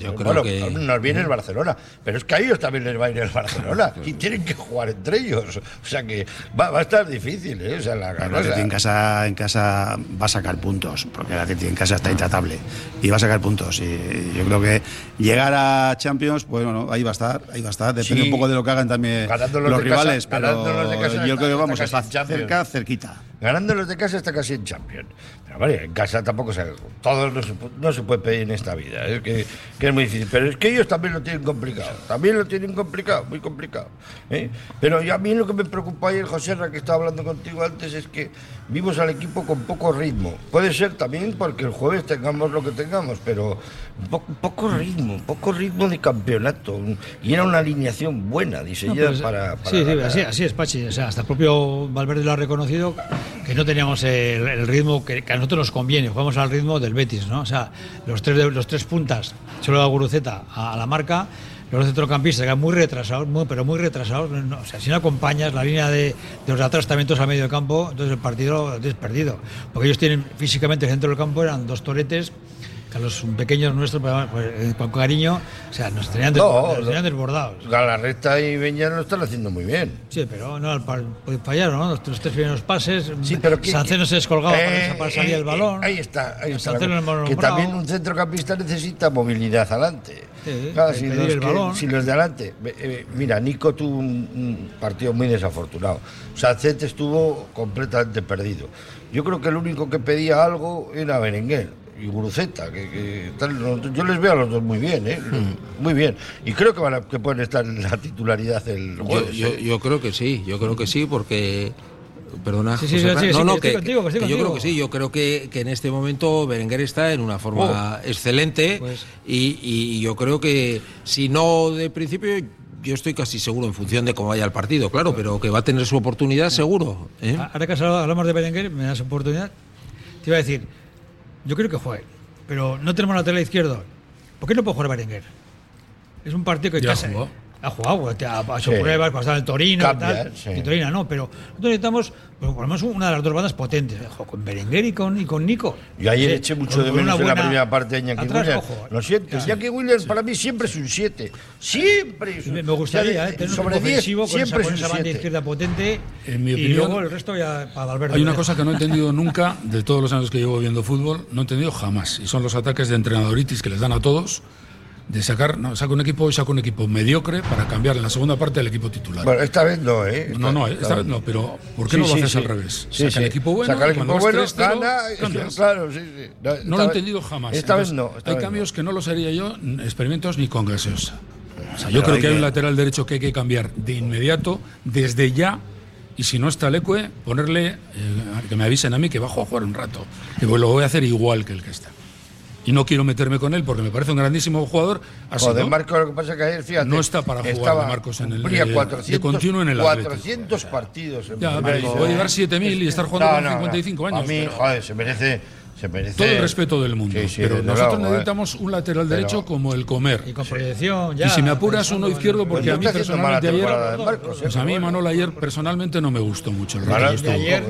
S8: yo creo
S4: bueno,
S8: que.
S4: nos viene el Barcelona, pero es que a ellos también les va a ir el Barcelona y tienen que jugar entre ellos. O sea que va, va a estar difícil, ¿eh? O sea, la,
S7: El Atleti en casa, en casa va a sacar puntos, porque el Atleti en casa está intratable y va a sacar puntos. Y yo creo que llegar a Champions, pues bueno, ahí va a estar, ahí va a estar. Depende
S4: Sí.
S7: un poco de lo que hagan también
S4: los casa-
S7: rivales, pero
S4: de casa
S7: yo creo que vamos,
S4: en Champions.
S7: cerca, cerquita.
S4: Ganando los de casa está casi en Champions. Pero vale, en casa tampoco se. Todo no se, no se puede pedir en esta vida. Es que, que es muy difícil. Pero es que ellos también lo tienen complicado. También lo tienen complicado, muy complicado. ¿eh? Pero a mí lo que me preocupa ayer, José que estaba hablando contigo antes, es que vimos al equipo con poco ritmo. Puede ser también porque el jueves tengamos lo que tengamos, pero un poco, ritmo, poco ritmo de campeonato. Y era una alineación buena,
S6: No,
S4: diseñada
S6: pues,
S4: para, para
S6: sí, sí, así, así es, Pachi. O sea, hasta el propio Valverde lo ha reconocido que no teníamos el, el ritmo que, que a nosotros nos conviene. Jugamos al ritmo del Betis, ¿no? O sea, los tres, los tres puntas, solo la Guruceta a, a la marca, los centrocampistas que muy retrasados, muy, pero muy retrasados. o sea, si no acompañas la línea de, los todos a medio campo, entonces el partido tienes perdido. Porque ellos tienen físicamente el centro del campo, eran dos toretes. Que a los pequeños nuestros, pues, pues, con cariño, o sea, nos tenían, des-
S4: No,
S6: nos tenían desbordados.
S4: Galarreta y Beñar lo están haciendo muy bien.
S6: Sí, pero no, pues fallaron, ¿no? Los, tres primeros pases.
S4: Sí, pero que-
S6: Sanceno se descolgaba
S4: Eh,
S6: para, salir
S4: eh,
S6: el balón.
S4: eh, ahí está, ahí está.
S6: Sanceno
S4: que también un centrocampista necesita movilidad adelante.
S6: Sí,
S4: Claro, si, los
S6: el
S4: que-
S6: balón.
S4: si los de adelante. eh, eh, mira, Nico tuvo un, un partido muy desafortunado. Sancet estuvo completamente perdido. Yo creo que el único que pedía algo era Berenguer y Guruceta. Que, yo les veo a los dos muy bien, ¿eh?
S6: Hmm.
S4: Muy bien. Y creo que, van a- que pueden estar en la titularidad el
S8: Yo,
S4: jueves.
S8: yo-
S4: ¿eh?
S8: yo creo que sí, yo creo que sí, porque. Perdona.
S6: Sí, sí,
S8: José
S6: sí,
S8: Fran.
S6: sí,
S8: no,
S6: sí,
S8: no,
S6: que estoy
S8: que,
S6: contigo, que estoy
S8: que yo creo que sí, yo creo que, que en este momento Berenguer está en una forma excelente
S6: Pues-
S8: y, y yo creo que si no de principio, yo estoy casi seguro en función de cómo vaya el partido, claro, pero que va a tener su oportunidad seguro. ¿eh?
S6: Ahora que has hablado- hablamos de Berenguer, me das oportunidad. Te iba a decir, yo creo que juegue, pero no tenemos lateral izquierdo. ¿Por qué no puede jugar Berenguer? Es un partido que
S5: Ya
S6: casi-
S5: jugó.
S6: Ha jugado, te ha, hecho
S4: Sí.
S6: pruebas, cuando estaba en el Torino
S4: Cambia,
S6: y tal.
S4: sí.
S6: En Torino no, pero nosotros necesitamos pues, por lo menos una de las dos bandas potentes. Ojo, con Berenguer y con, y con Nico.
S4: Yo ayer
S6: Sí,
S4: eché mucho
S6: con-
S4: de menos en la primera parte de Iñaki Williams. Lo siento,
S6: Ya.
S4: Iñaki Williams para mí siempre es un 7. Siempre es un
S6: Me me gustaría
S4: o sea,
S6: eh, tener un
S4: sobre
S6: equipo
S4: 10
S6: ofensivo con esa,
S4: siempre
S6: con
S4: es
S6: esa
S4: un
S6: banda
S4: 7.
S6: izquierda potente.
S5: En mi
S6: y
S5: opinión,
S6: luego el resto ya para Valverde.
S5: Hay una cosa que no he entendido nunca de todos los años que llevo viendo fútbol, no he entendido jamás, y son los ataques de entrenadoritis que les dan a todos, de sacar, no, saca un equipo y saca un equipo mediocre para cambiar en la segunda parte del equipo titular.
S4: Bueno, esta vez no, ¿eh?
S5: no, no,
S4: Esta-
S5: vez no, pero ¿por qué
S4: Sí,
S5: no lo haces
S4: sí.
S5: al revés?
S4: Sí,
S5: saca el equipo bueno,
S4: Saca el equipo bueno,
S5: 3-0,
S4: gana.
S5: cambias.
S4: Claro, sí, sí.
S5: No lo he entendido jamás.
S4: Esta vez no. esta
S5: hay
S4: vez
S5: cambios
S4: no.
S5: que no los haría yo, experimentos ni con gaseosa. O sea,
S7: Pero
S5: yo creo
S7: hay
S5: que hay un lateral derecho que hay que cambiar de inmediato, desde ya. Y si no está Lecue, ponerle, eh, que me avisen a mí que bajo a jugar un rato. Que lo voy a hacer igual que el que está. Y no quiero meterme con él porque me parece un grandísimo jugador. Así,
S4: Joder,
S5: ¿no?
S4: Marcos, lo que pasa es que ayer, fíjate.
S5: No está para jugar de Marcos en el-
S4: cumplía
S5: de- de
S4: 400,
S5: continuo en el Atlético.
S4: 400 partidos. en
S5: Ya, pero puede llevar 7.000 y estar jugando con 55 años,
S4: A mí,
S5: pero-
S4: joder, se merece. Se merece
S5: Todo el respeto del mundo.
S4: Sí, sí,
S5: pero nosotros
S4: luego, ¿eh?
S5: necesitamos un lateral derecho como el comer.
S6: Y con proyección, ya.
S5: y si me apuras uno izquierdo,
S4: Pues
S5: porque a mí personalmente ayer. Pues a mí,
S4: bueno.
S5: Manol, ayer personalmente no me gustó mucho el rato que
S6: ayer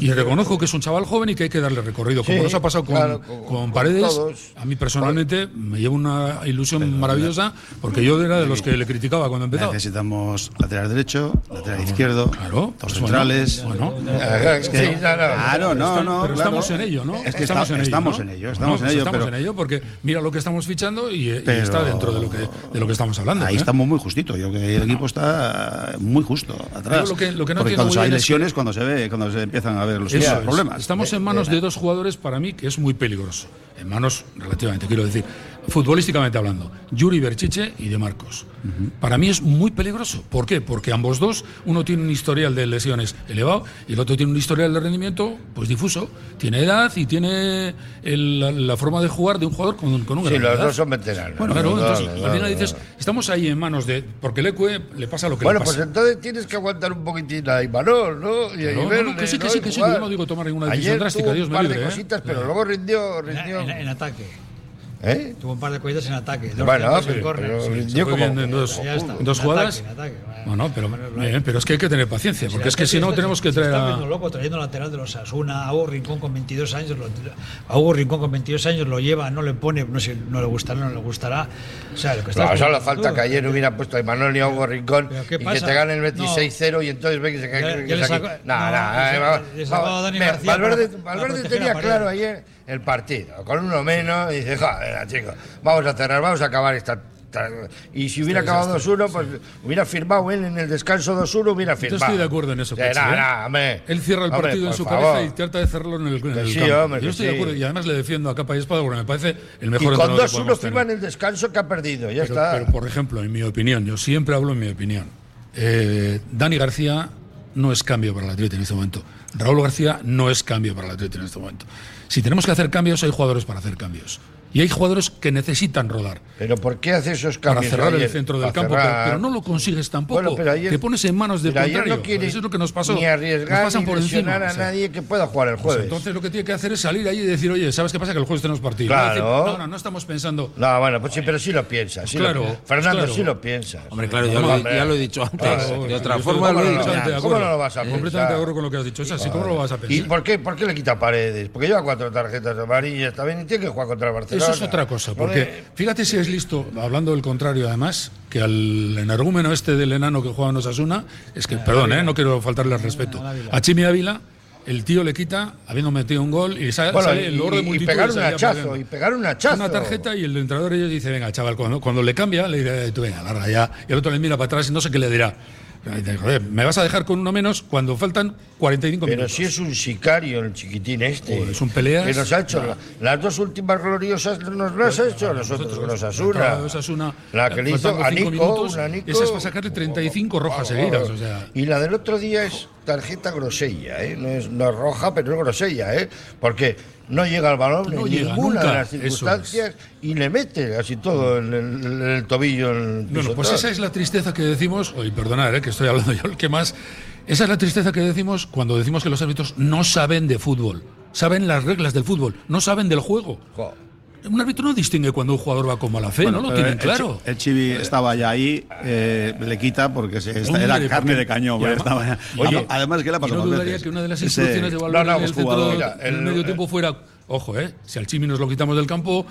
S5: Y reconozco que es un chaval joven y que hay que darle recorrido. Como
S4: Sí,
S5: nos ha pasado con,
S4: claro,
S5: con
S4: con- con
S5: Paredes,
S4: todos.
S5: a mí personalmente me lleva una ilusión maravillosa porque yo era de los que le criticaba cuando empezaba.
S7: Necesitamos lateral derecho, lateral izquierdo,
S5: Claro,
S7: dos
S5: pues bueno,
S7: centrales.
S5: Bueno,
S4: sí, no, no.
S7: Claro, no,
S5: Está-
S7: no.
S5: pero
S7: claro.
S5: estamos en ello, ¿no?
S7: Es que
S5: estamos
S7: esta-
S5: en ello.
S7: estamos
S5: ¿no?
S7: en ello, estamos
S5: pues
S7: en ello.
S5: estamos
S7: pero
S5: en ello porque mira lo que estamos fichando y, está dentro de lo que de lo que estamos hablando.
S7: Ahí
S5: ¿eh?
S7: estamos muy justito. Yo creo que el equipo está muy justo atrás.
S5: Yo lo que- lo que no
S7: Porque
S5: entiendo
S7: cuando hay
S5: es
S7: lesiones, cuando se ve, cuando se empiezan a ver los
S5: es.
S7: problemas.
S5: Estamos en manos de dos jugadores para mí que es muy peligroso. En manos relativamente, quiero decir, futbolísticamente hablando, Yuri Berchiche y De Marcos. Para mí es muy peligroso. ¿Por qué? Porque ambos dos, uno tiene un historial de lesiones elevado y el otro tiene un historial de rendimiento pues difuso. Tiene edad y tiene el- la, la forma de jugar de un jugador con, con un
S4: Sí,
S5: gran
S4: los
S5: edad.
S4: dos son veteranos.
S5: Bueno, claro, entonces, al final dices, estamos ahí en manos de. Porque Lecue le pasa lo que
S4: Bueno,
S5: le
S4: pues
S5: pasa.
S4: entonces tienes que aguantar un poquitín a Imanol, ¿no? Y,
S5: no,
S4: verle,
S5: que sí, que
S4: ¿no?
S5: sí, que sí, yo no digo tomar ninguna decisión
S4: Ayer
S5: drástica,
S4: tuvo
S5: Dios
S4: un
S5: me
S4: par
S5: libre,
S4: de
S5: ¿eh?
S4: cositas, pero luego rindió,
S6: En,
S4: rindió.
S6: en- en ataque.
S4: ¿Eh?
S6: Tuvo un par de cosillas en ataque. Dos
S4: Bueno,
S6: en
S4: pero- pero
S5: fue
S4: como.
S5: en dos,
S6: está.
S5: en dos
S6: En
S5: jugadas.
S6: ataque, en ataque, bueno.
S5: Pero, bien, pero es que hay que tener paciencia, porque es que si no tenemos que traer
S6: Está
S5: a.
S6: viendo loco trayendo lateral de los Asuna, a Hugo Rincón con 22 años. Lo, a Hugo Rincón con 22 años lo lleva, no le pone, no sé, no le gustará, no le gustará. O sea, lo que está
S4: No, solo
S6: tú,
S4: falta que ayer hubiera puesto a Imanol y a Hugo Rincón
S6: ¿Pero qué
S4: y que te gane el
S6: No.
S4: 26-0 y entonces ve que se cae. No,
S6: no,
S4: no, eh, Valverde, tenía claro ayer el partido, con uno menos, y dice, joder, chicos, vamos a cerrar, vamos a acabar esta y si hubiera acabado 2-1, pues hubiera firmado él en el descanso 2-1, hubiera
S5: Yo
S4: firmado.
S5: estoy de acuerdo en eso. Pachi,
S4: nah,
S5: ¿eh?
S4: nah, hombre.
S5: Él cierra el
S4: Hombre,
S5: partido en su
S4: favor.
S5: cabeza y trata de cerrarlo en el, en el
S4: sí,
S5: campo.
S4: hombre,
S5: Yo estoy de acuerdo y además le defiendo a capa y espada porque me parece el
S4: Y
S5: mejor
S4: con
S5: entrenador que
S4: 2-1
S5: podemos
S4: firma en el descanso que ha perdido, ya
S5: Pero,
S4: está.
S5: pero, por ejemplo, en mi opinión, yo siempre hablo en mi opinión. Eh, Dani García no es cambio para el Atleti en este momento. Raúl García no es cambio para el Atleti en este momento. Si tenemos que hacer cambios, hay jugadores para hacer cambios. Y hay jugadores que necesitan rodar.
S4: Pero ¿por qué hace esos
S5: Para
S4: cambios?
S5: cerrar el centro del
S4: Para
S5: campo, pero, no lo consigues tampoco.
S4: Bueno, pero ayer-
S5: Te pones en manos del contrario.
S4: no
S5: Eso es lo que nos pasó.
S4: Ni
S5: nos
S4: arriesgar
S5: pasan
S4: ni
S5: por encima.
S4: a
S5: o sea.
S4: nadie que pueda jugar el
S5: Pues
S4: jueves.
S5: entonces lo que tiene que hacer es salir ahí y decir, oye, ¿sabes qué pasa? Que el jueves tenemos partido.
S4: Claro.
S5: No, decir, no, no, no estamos pensando.
S4: No, bueno, pues sí, pero sí lo piensas. sí lo-
S5: Claro,
S4: Fernando,
S5: claro.
S4: sí lo piensas.
S8: Hombre, claro, ya,
S5: Hombre,
S8: lo, ya lo he dicho antes.
S5: Claro,
S8: de otra forma lo he
S4: ¿cómo no?
S8: dicho
S5: completamente
S8: antes.
S4: ¿Cómo no lo vas a
S5: Completamente
S4: pensar?
S5: de acuerdo con lo que has dicho. Es así, ¿cómo lo vas a pensar?
S4: ¿Y por qué, por qué le quita paredes? Porque lleva cuatro tarjetas amarillas también y tiene que jugar contra el Barcelona.
S5: Eso es otra cosa, porque
S4: Joder.
S5: fíjate si es listo, hablando del contrario además, que al energúmeno este del enano que juega en Osasuna, es que, perdón, eh, no quiero faltarle al respeto, a Chimi Ávila, el tío le quita, habiendo metido un gol, y sale,
S4: Bueno,
S5: sale el
S4: y,
S5: oro de
S4: y
S5: multitud.
S4: pegar
S5: y
S4: un
S5: salía
S4: hachazo, y pegar un hachazo.
S5: Una tarjeta y el entrenador ellos dice, venga, chaval, cuando, cuando le cambia, le dice, tú venga, larga ya. Y el otro le mira para atrás y no sé qué le dirá. Joder, me vas a dejar con uno menos cuando faltan 45
S4: Pero
S5: minutos.
S4: si es un sicario el chiquitín este.
S5: Joder, es un peleas.
S4: Que nos ha hecho la- las dos últimas gloriosas, nos las ha hecho a nosotros con Osasuna.
S5: Osasuna,
S4: La que le hizo a Nico,
S5: minutos,
S4: una Nico.
S5: Esa es para sacarle 35 rojas seguidas. O sea,
S4: Y la del otro día es tarjeta grosella, ¿eh? No es, no es roja, pero es grosella, ¿eh? Porque no llega al balón
S5: No
S4: en
S5: llega,
S4: ninguna de las
S5: es.
S4: circunstancias y le mete así todo en el, en el tobillo. En el
S5: Bueno, pues esa es la tristeza que decimos, y perdonad eh, que estoy hablando yo el que más, esa es la tristeza que decimos cuando decimos que los árbitros no saben de fútbol, saben las reglas del fútbol, no saben del juego.
S4: Jo.
S5: Un árbitro no distingue cuando un jugador va con mala fe, no lo tienen
S7: el
S5: claro.
S7: El, Chivi estaba ya ahí, eh, le quita porque se- esta- era carne de cañón.
S5: además-
S7: estaba
S5: Oye,
S7: además que le ha
S5: Y
S7: pasado
S5: no dudaría
S7: veces.
S5: que una de las
S7: Ese-
S5: instrucciones de
S4: No,
S5: Valverde
S4: no,
S5: en el centro
S4: jugador,
S5: del
S4: mira, el-
S5: medio tiempo fuera, ojo, eh, si al Chimi nos lo quitamos del campo,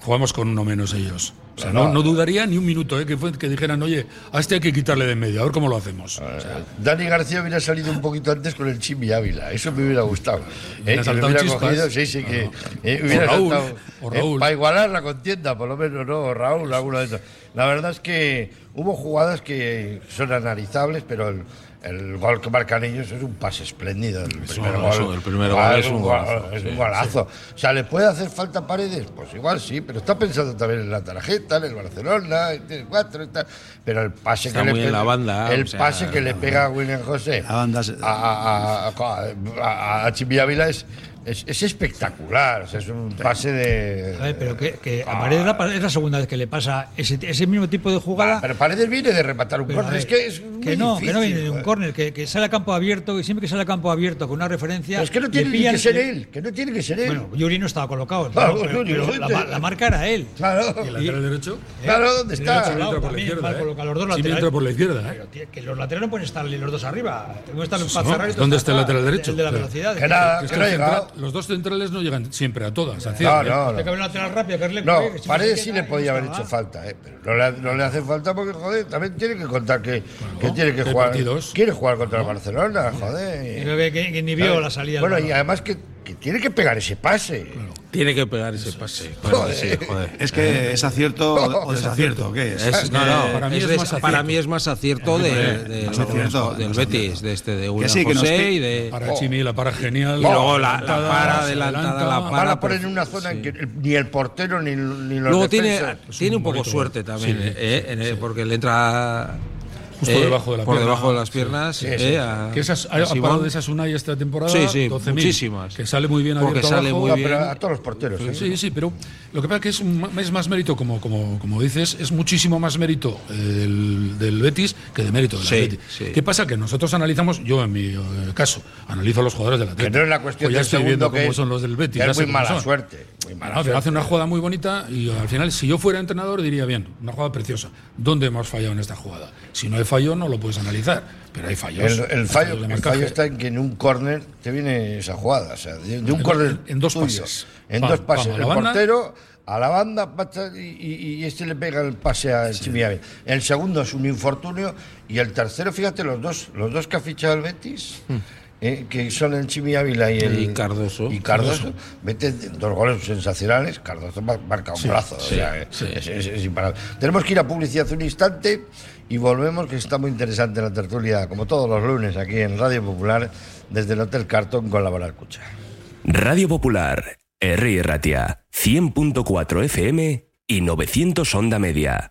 S5: jugamos con uno menos ellos. O sea, no, no dudaría ni un minuto eh, que, fue, que dijeran, oye, a este hay que quitarle de en medio, a ver cómo lo hacemos. O sea,
S4: Dani García hubiera salido un poquito antes con el Chimi Ávila. Eso me hubiera gustado. Eh, que hubiera cogido, sí, sí, que
S5: No, no.
S4: eh, hubiera
S5: O Raúl,
S4: saltado.
S5: o
S4: eh,
S5: Raúl.
S4: para igualar la contienda, por lo menos, ¿no? O Raúl, alguno de esos. La verdad es que hubo jugadas que son analizables, pero el, el gol que marcan ellos es un pase espléndido. El primer gol,
S8: eso, el primer gol es un
S4: gol-
S8: golazo,
S4: Es
S8: sí,
S4: un golazo. O sea, ¿le puede hacer falta paredes? Pues igual sí, pero está pensando también en la tarjeta, en el Barcelona, en el 4 y tal. Pero el pase
S8: Está
S4: que le pega-
S8: la banda,
S4: El
S8: o sea,
S4: pase que le pega a William José
S7: La banda se-
S4: a, a, a, a, a Chimi Ávila es, es, es espectacular. O sea, es un pase de.
S6: A ver, pero que, que a Paredes la, es la segunda vez que le pasa ese, ese mismo tipo de jugada.
S4: Ah, pero Paredes viene de rematar un
S6: Pero,
S4: córner. Es que es muy
S6: que no, que no viene de un córner, que, que sale a campo abierto y siempre que sale a campo abierto con una referencia.
S4: Pero es que no tiene ni
S6: pillan-
S4: que ser él. Que no tiene que ser él.
S6: Bueno, Yuri no estaba colocado,
S4: Claro,
S6: pero-
S4: Yuri,
S6: pero
S4: Yuri.
S6: la, ma- la marca era él.
S4: Claro.
S5: y el lateral derecho,
S4: Claro, ¿dónde
S6: El
S4: está?
S6: otro lado
S5: entra por la izquierda. eh.
S6: los dos
S5: Chimi
S6: laterales.
S5: entra por la izquierda. eh.
S6: Pero, que los laterales no pueden estar los dos arriba. Tengo que estar
S5: no.
S6: cerrar y
S5: ¿Dónde está el lateral derecho?
S6: El de la velocidad.
S4: Que nada,
S5: Que
S4: no ha
S5: el
S4: llegado.
S5: Los dos centrales no llegan siempre a todas. al
S4: No,
S5: cierre, ¿eh?
S4: no,
S6: Tiene que
S4: no.
S6: haber un lateral rápido, que es
S4: No,
S6: que si
S4: Paredes sí le podía
S6: no
S4: haber hecho falta, ¿eh? pero no le, no le hace falta porque, joder, también tiene que contar que, que tiene que jugar.
S5: partidos.
S4: Quiere jugar contra el Barcelona, joder.
S6: Creo que, que- que ni vio la salida.
S4: Bueno, y además que, que tiene que pegar ese pase.
S8: Tiene que pegar ese pase. Claro que sí, joder.
S7: Es que es acierto o desacierto, ¿qué es?
S8: Es- no, no,
S5: Para mí es más acierto.
S8: para mí es más acierto de, de-
S7: Más acierto,
S8: del
S7: más
S8: Betis,
S7: acierto.
S8: de este de William
S7: sí,
S8: José y de
S5: Para Chimi, la para genial.
S8: y luego la, para adelantada,
S5: adelanta.
S8: la para
S4: a poner en una zona en que ni el portero ni, ni los
S8: Luego tiene,
S4: defensas-
S8: tiene un poco suerte también,
S5: Sí,
S8: eh, el- porque le entra
S5: Justo
S8: eh,
S5: debajo de la
S8: por
S5: pierna.
S8: debajo de las piernas.
S4: Sí,
S8: eh,
S4: sí.
S8: a-
S5: Que esas, ha,
S8: a
S5: ha
S8: Sibón.
S5: parado de esas Unai esta temporada.
S8: Sí, sí,
S5: 12.000,
S8: muchísimas.
S5: Que sale muy bien
S8: Porque
S5: abierto
S8: sale
S5: abajo.
S8: muy
S4: No,
S8: bien.
S4: pero a todos los porteros. ¿eh?
S5: Sí, sí, pero lo que pasa es que es, un- es más mérito, como, como, como dices, es muchísimo más mérito del, del Betis que de mérito del
S8: sí.
S5: ¿Qué pasa? Que nosotros analizamos, yo en mi eh, caso, analizo a los jugadores del
S4: Que
S5: Atleti.
S4: no es la cuestión
S5: Pues ya
S4: del
S5: estoy
S4: segundo
S5: viendo
S4: que
S5: cómo
S4: es-
S5: son los del Betis.
S4: que es muy mala
S5: son.
S4: suerte.
S5: Hace una jugada muy bonita y al final, si yo fuera entrenador, diría bien, una jugada preciosa. ¿Dónde hemos fallado en esta jugada? Si no hay fallo, no lo puedes analizar, pero hay fallos.
S4: El, fallo,
S5: fallos de
S4: el fallo está en que en un córner te viene esa jugada. O sea, de, de un
S5: En-
S4: córner.
S5: en- en dos
S4: tuyo,
S5: pases.
S4: En
S5: Pam,
S4: dos pases.
S5: pam,
S4: el
S5: banda.
S4: portero a la banda y, este le pega el pase a Chimi Ávila. El segundo es un infortunio y el tercero, fíjate, los dos, los dos que ha fichado el Betis. Eh, que son el Chimi Ávila y el
S8: Y Cardoso.
S4: y Cardoso, mete dos goles sensacionales. Cardoso mar- marca un brazo. o
S8: sí,
S4: sea, eh,
S8: sí.
S4: es, es- es imparable. Tenemos que ir a publicidad un instante y volvemos, que está muy interesante la tertulia, como todos los lunes, aquí en Radio Popular, desde el Hotel Carton con la Moral Cucha.
S9: Radio Popular, R. Ratia, 100.4 FM y 900 Onda Media.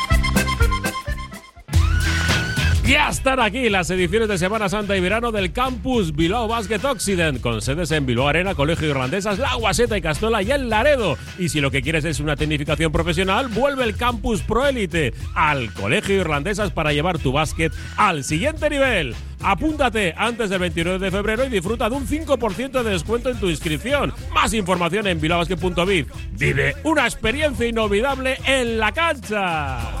S10: Ya están aquí las ediciones de Semana Santa y Verano del Campus Bilbao Basket Occident, con sedes en Bilbao Arena, Colegio Irlandesas, La Guaseta y Castola y el Laredo. Y si lo que quieres es una tecnificación profesional, vuelve el Campus Pro Elite al Colegio Irlandesas para llevar tu básquet al siguiente nivel. Apúntate antes del 29 de febrero y disfruta de un 5% de descuento en tu inscripción. Más información en bilbaobasket.biz. Vive una experiencia inolvidable en la cancha.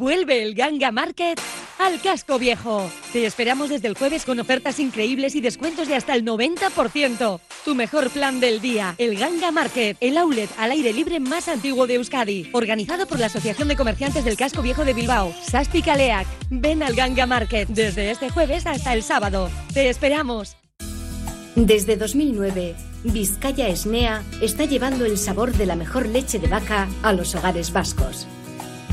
S11: Vuelve el Ganga Market al casco viejo. Te esperamos desde el jueves con ofertas increíbles y descuentos de hasta el 90%. Tu mejor plan del día, el Ganga Market, el outlet al aire libre más antiguo de Euskadi. Organizado por la Asociación de Comerciantes del Casco Viejo de Bilbao, Sasti Kaleak. Ven al Ganga Market desde este jueves hasta el sábado. Te esperamos.
S12: Desde 2009, Vizcaya Esnea está llevando el sabor de la mejor leche de vaca a los hogares vascos.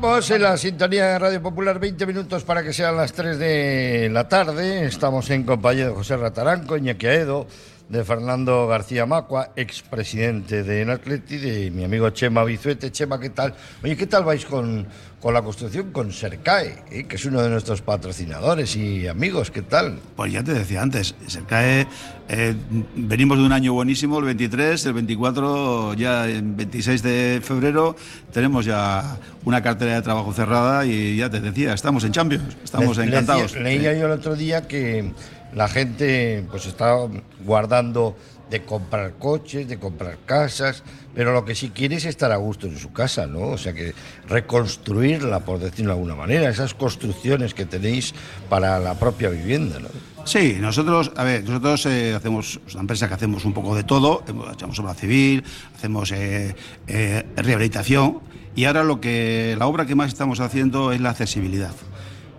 S4: Vamos en la sintonía de Radio Popular, 20 minutos para que sean las 3 de la tarde. Estamos en compañía de José Rataranco, Iñaki Aedo, de Fernando García Macua, expresidente de Atleti, de mi amigo Chema Bizuete. Chema, ¿qué tal? Oye, ¿qué tal vais con, con la construcción con Sercae, eh, que es uno de nuestros patrocinadores y amigos? ¿Qué tal?
S7: Pues ya te decía antes, Sercae, eh, venimos de un año buenísimo, el 23, el 24, ya el 26 de febrero, tenemos ya una cartera de trabajo cerrada y ya te decía, estamos en Champions, estamos
S4: Le- le
S7: encantados.
S4: decía- leía yo el otro día que la gente pues está guardando de comprar coches, de comprar casas, pero lo que sí quiere es estar a gusto en su casa, ¿no? O sea que reconstruirla, por decirlo de alguna manera, esas construcciones que tenéis para la propia vivienda, ¿no?
S7: Sí, nosotros, a ver, nosotros eh, hacemos, una empresa que hacemos un poco de todo, echamos obra civil, hacemos eh, eh, rehabilitación y ahora lo que, la obra que más estamos haciendo es la accesibilidad.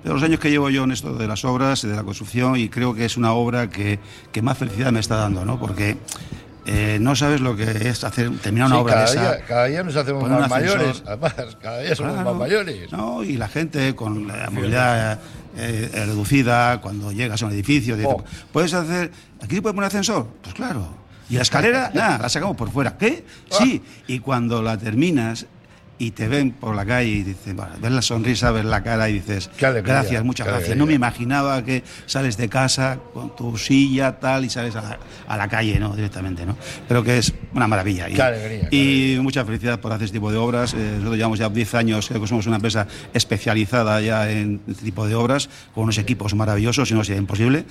S7: De los años que llevo yo en esto de las obras, de la construcción, y creo que es una obra que, que más felicidad me está dando, ¿no? Porque eh, no sabes lo que es hacer, terminar una
S4: Sí,
S7: obra
S4: cada,
S7: de esa.
S4: día, cada día nos hacemos más
S7: ascensor.
S4: mayores, además, cada día somos
S7: Claro.
S4: más mayores.
S7: No, y la gente con la movilidad eh, reducida, cuando llegas a un edificio, dice,
S4: Oh.
S7: ¿puedes hacer, aquí se puede poner ascensor? Pues claro. Y la escalera, nada, la sacamos por fuera. ¿Qué? Sí. Y cuando la terminas y te ven por la calle y dicen, bueno, ves la sonrisa, ves la cara y dices,
S4: alegría,
S7: gracias, muchas gracias. No me imaginaba que sales de casa con tu silla, tal, y sales a la, a la calle, ¿no? Directamente, ¿no? Creo que es una maravilla. Y,
S4: alegría,
S7: y mucha felicidad por hacer este tipo de obras. Eh, nosotros llevamos ya 10 años, creo que somos una empresa especializada ya en este tipo de obras, con unos equipos maravillosos, si no sería imposible.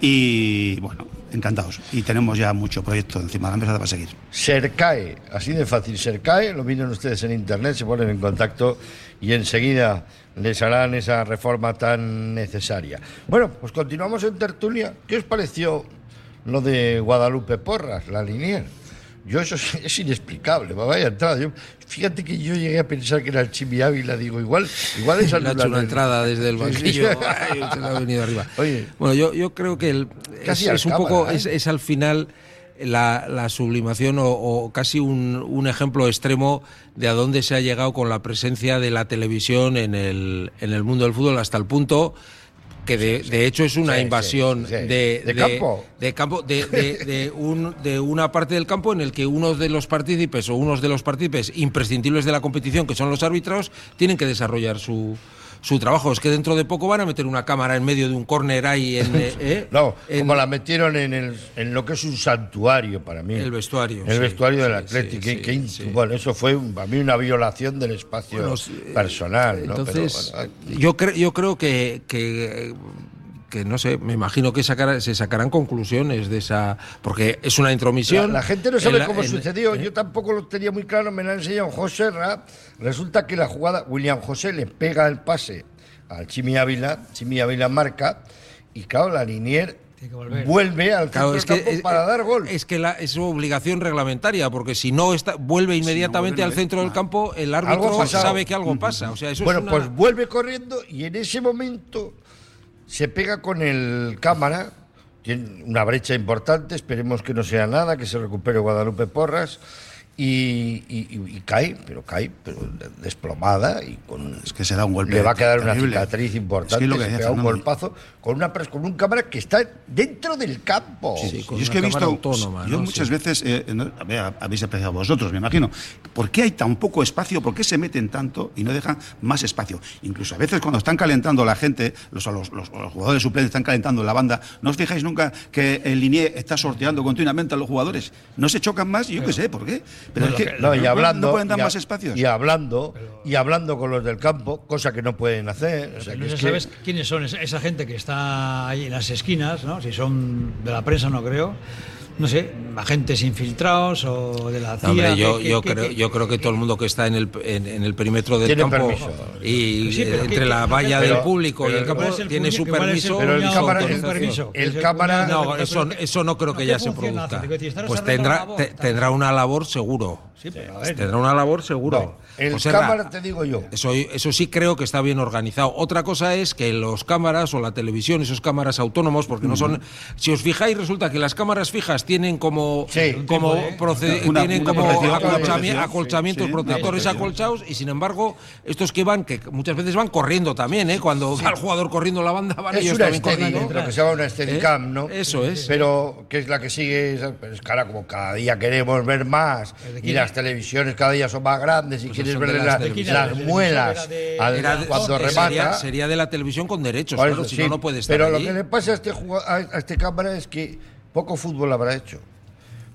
S7: Y bueno, encantados. Y tenemos ya mucho proyecto encima de la empresa para seguir.
S4: Sercae, así de fácil, Sercae, lo miran ustedes en internet, se ponen en contacto y enseguida les harán esa reforma tan necesaria. Bueno, pues continuamos en tertulia. ¿Qué os pareció lo de Guadalupe Porras, la linier? Yo eso es, es inexplicable, vaya entrada. Yo, fíjate que yo llegué a pensar que era el Chimi Ávila, digo, igual, igual es
S8: Le ha hecho una entrada desde el
S4: Sí, sí.
S8: banquillo. ay, se le ha venido arriba.
S4: Oye,
S8: Bueno, yo, yo creo que el- es, es un poco,
S4: ¿eh?
S8: es, es al final la, la sublimación o, o casi un, un ejemplo extremo de a dónde se ha llegado con la presencia de la televisión en el, en el mundo del fútbol hasta el punto que de, de hecho es una
S4: Sí,
S8: invasión
S4: sí,
S8: de,
S4: ¿De campo?
S8: de campo de, de- de un- de una parte del campo en el que unos de los partícipes o unos de los partícipes imprescindibles de la competición que son los árbitros tienen que desarrollar su su trabajo es que dentro de poco van a meter una cámara en medio de un córner ahí en, eh, eh,
S4: No,
S8: en-
S4: como la metieron en, el, en lo que es un santuario para mí.
S8: El vestuario,
S4: El
S8: sí,
S4: vestuario del Atlético.
S8: sí,
S4: que- que. Bueno, eso fue para mí una violación del espacio
S8: Bueno,
S4: personal. ¿no? Pero,
S8: Entonces,
S4: bueno,
S8: yo, cre- yo creo que, que, que, no sé, me imagino que se sacarán conclusiones de esa. Porque es una intromisión.
S4: la gente no sabe
S8: la-
S4: cómo
S8: en-
S4: sucedió. Yo tampoco lo tenía muy claro. Me lo ha enseñado José Ra. Resulta que la jugada, William José le pega el pase al Chimi Ávila. Chimi Ávila marca. Y claro, la linier vuelve al
S8: Claro,
S4: centro
S8: es que,
S4: campo
S8: es,
S4: para dar gol.
S8: es que la- es su obligación reglamentaria, porque si no está, vuelve inmediatamente al centro del campo, el árbitro sabe que algo pasa. O sea, eso
S4: bueno,
S8: es una-
S4: pues vuelve corriendo y en ese momento se pega con el cámara. Tiene una brecha importante, esperemos que no sea nada, que se recupere Guadalupe Porras. Y, y- y- y cae, pero cae, pero de- desplomada y con
S7: Es que se da un golpe
S4: le va a quedar una cicatriz importante,
S7: Es que lo que
S4: se pega un golpazo con una con un cámara que está dentro del campo.
S7: Sí, yo es que he visto, yo muchas veces, eh, no, a ver, habéis apreciado vosotros, me imagino, ¿por qué hay tan poco espacio? ¿Por qué se meten tanto y no dejan más espacio? Incluso a veces cuando están calentando la gente, los, los, los- los jugadores suplentes están calentando la banda, ¿no os fijáis nunca que el linier está sorteando continuamente a los jugadores? ¿No se chocan más? Yo qué sé, ¿por qué? Pero
S4: No,
S7: es que
S4: no, y hablando,
S7: no pueden dar
S4: y a-
S7: más espacios.
S4: Y hablando, y hablando con los del campo, cosa que no pueden hacer. o sea,
S6: No
S4: que
S6: ¿Sabes quiénes son esa, esa gente que está ahí en las esquinas? ¿no? Si son de la prensa, no creo. No sé, agentes infiltrados o de la CIA.
S8: No, hombre, yo, yo,
S6: que-
S8: creo,
S6: que-
S8: yo creo que todo el mundo que está en el, en, en el perímetro del
S4: Tiene
S8: campo
S4: permiso.
S8: y
S6: Sí, pero
S8: eh,
S6: ¿qué-
S8: entre la
S6: qué-
S8: valla
S6: pero-
S8: del público y
S6: pero
S8: el campo
S6: ¿cuál es el
S8: tiene su permiso.
S6: Pero el cámara- el permiso,
S4: el cámara-
S8: No, eso, eso no creo que
S6: ¿qué
S8: ya se produzca. Pues tendrá,
S6: la voz,
S8: te-
S6: tal.
S8: tendrá una labor seguro.
S6: Sí, pero a ver,
S8: Tendrá una labor seguro.
S4: No, el
S8: José Ra,
S4: cámara, te digo yo.
S8: Eso, eso sí creo que está bien organizado. Otra cosa es que los cámaras o la televisión, esos cámaras autónomos, porque no son. Si os fijáis, resulta que las cámaras fijas tienen como, como, proced-
S7: Una-
S8: tienen
S7: una
S8: como acolchami- acolchamientos
S7: sí, sí,
S8: protectores acolchados, y sin embargo, estos que van, que muchas veces van corriendo también, ¿eh? Cuando va el jugador corriendo la banda, van
S4: Es
S8: ellos
S4: una
S8: también corriendo.
S4: lo que se llama una steadicam,
S8: ¿Eh?
S4: ¿no?
S8: Eso es.
S4: Pero que es la que sigue, es como cada día queremos ver más y
S6: quién
S4: las
S6: es?
S4: televisiones cada día son más grandes y
S8: Pues
S4: quieres ver
S8: las
S4: muelas
S6: ¿De-
S4: al-
S8: de-
S4: cuando
S8: sería,
S4: remata.
S8: sería de la televisión con derechos, claro, si
S4: sí.
S8: no, no puede estar
S4: Pero lo que le pasa a este, a este cámara es que poco fútbol habrá hecho.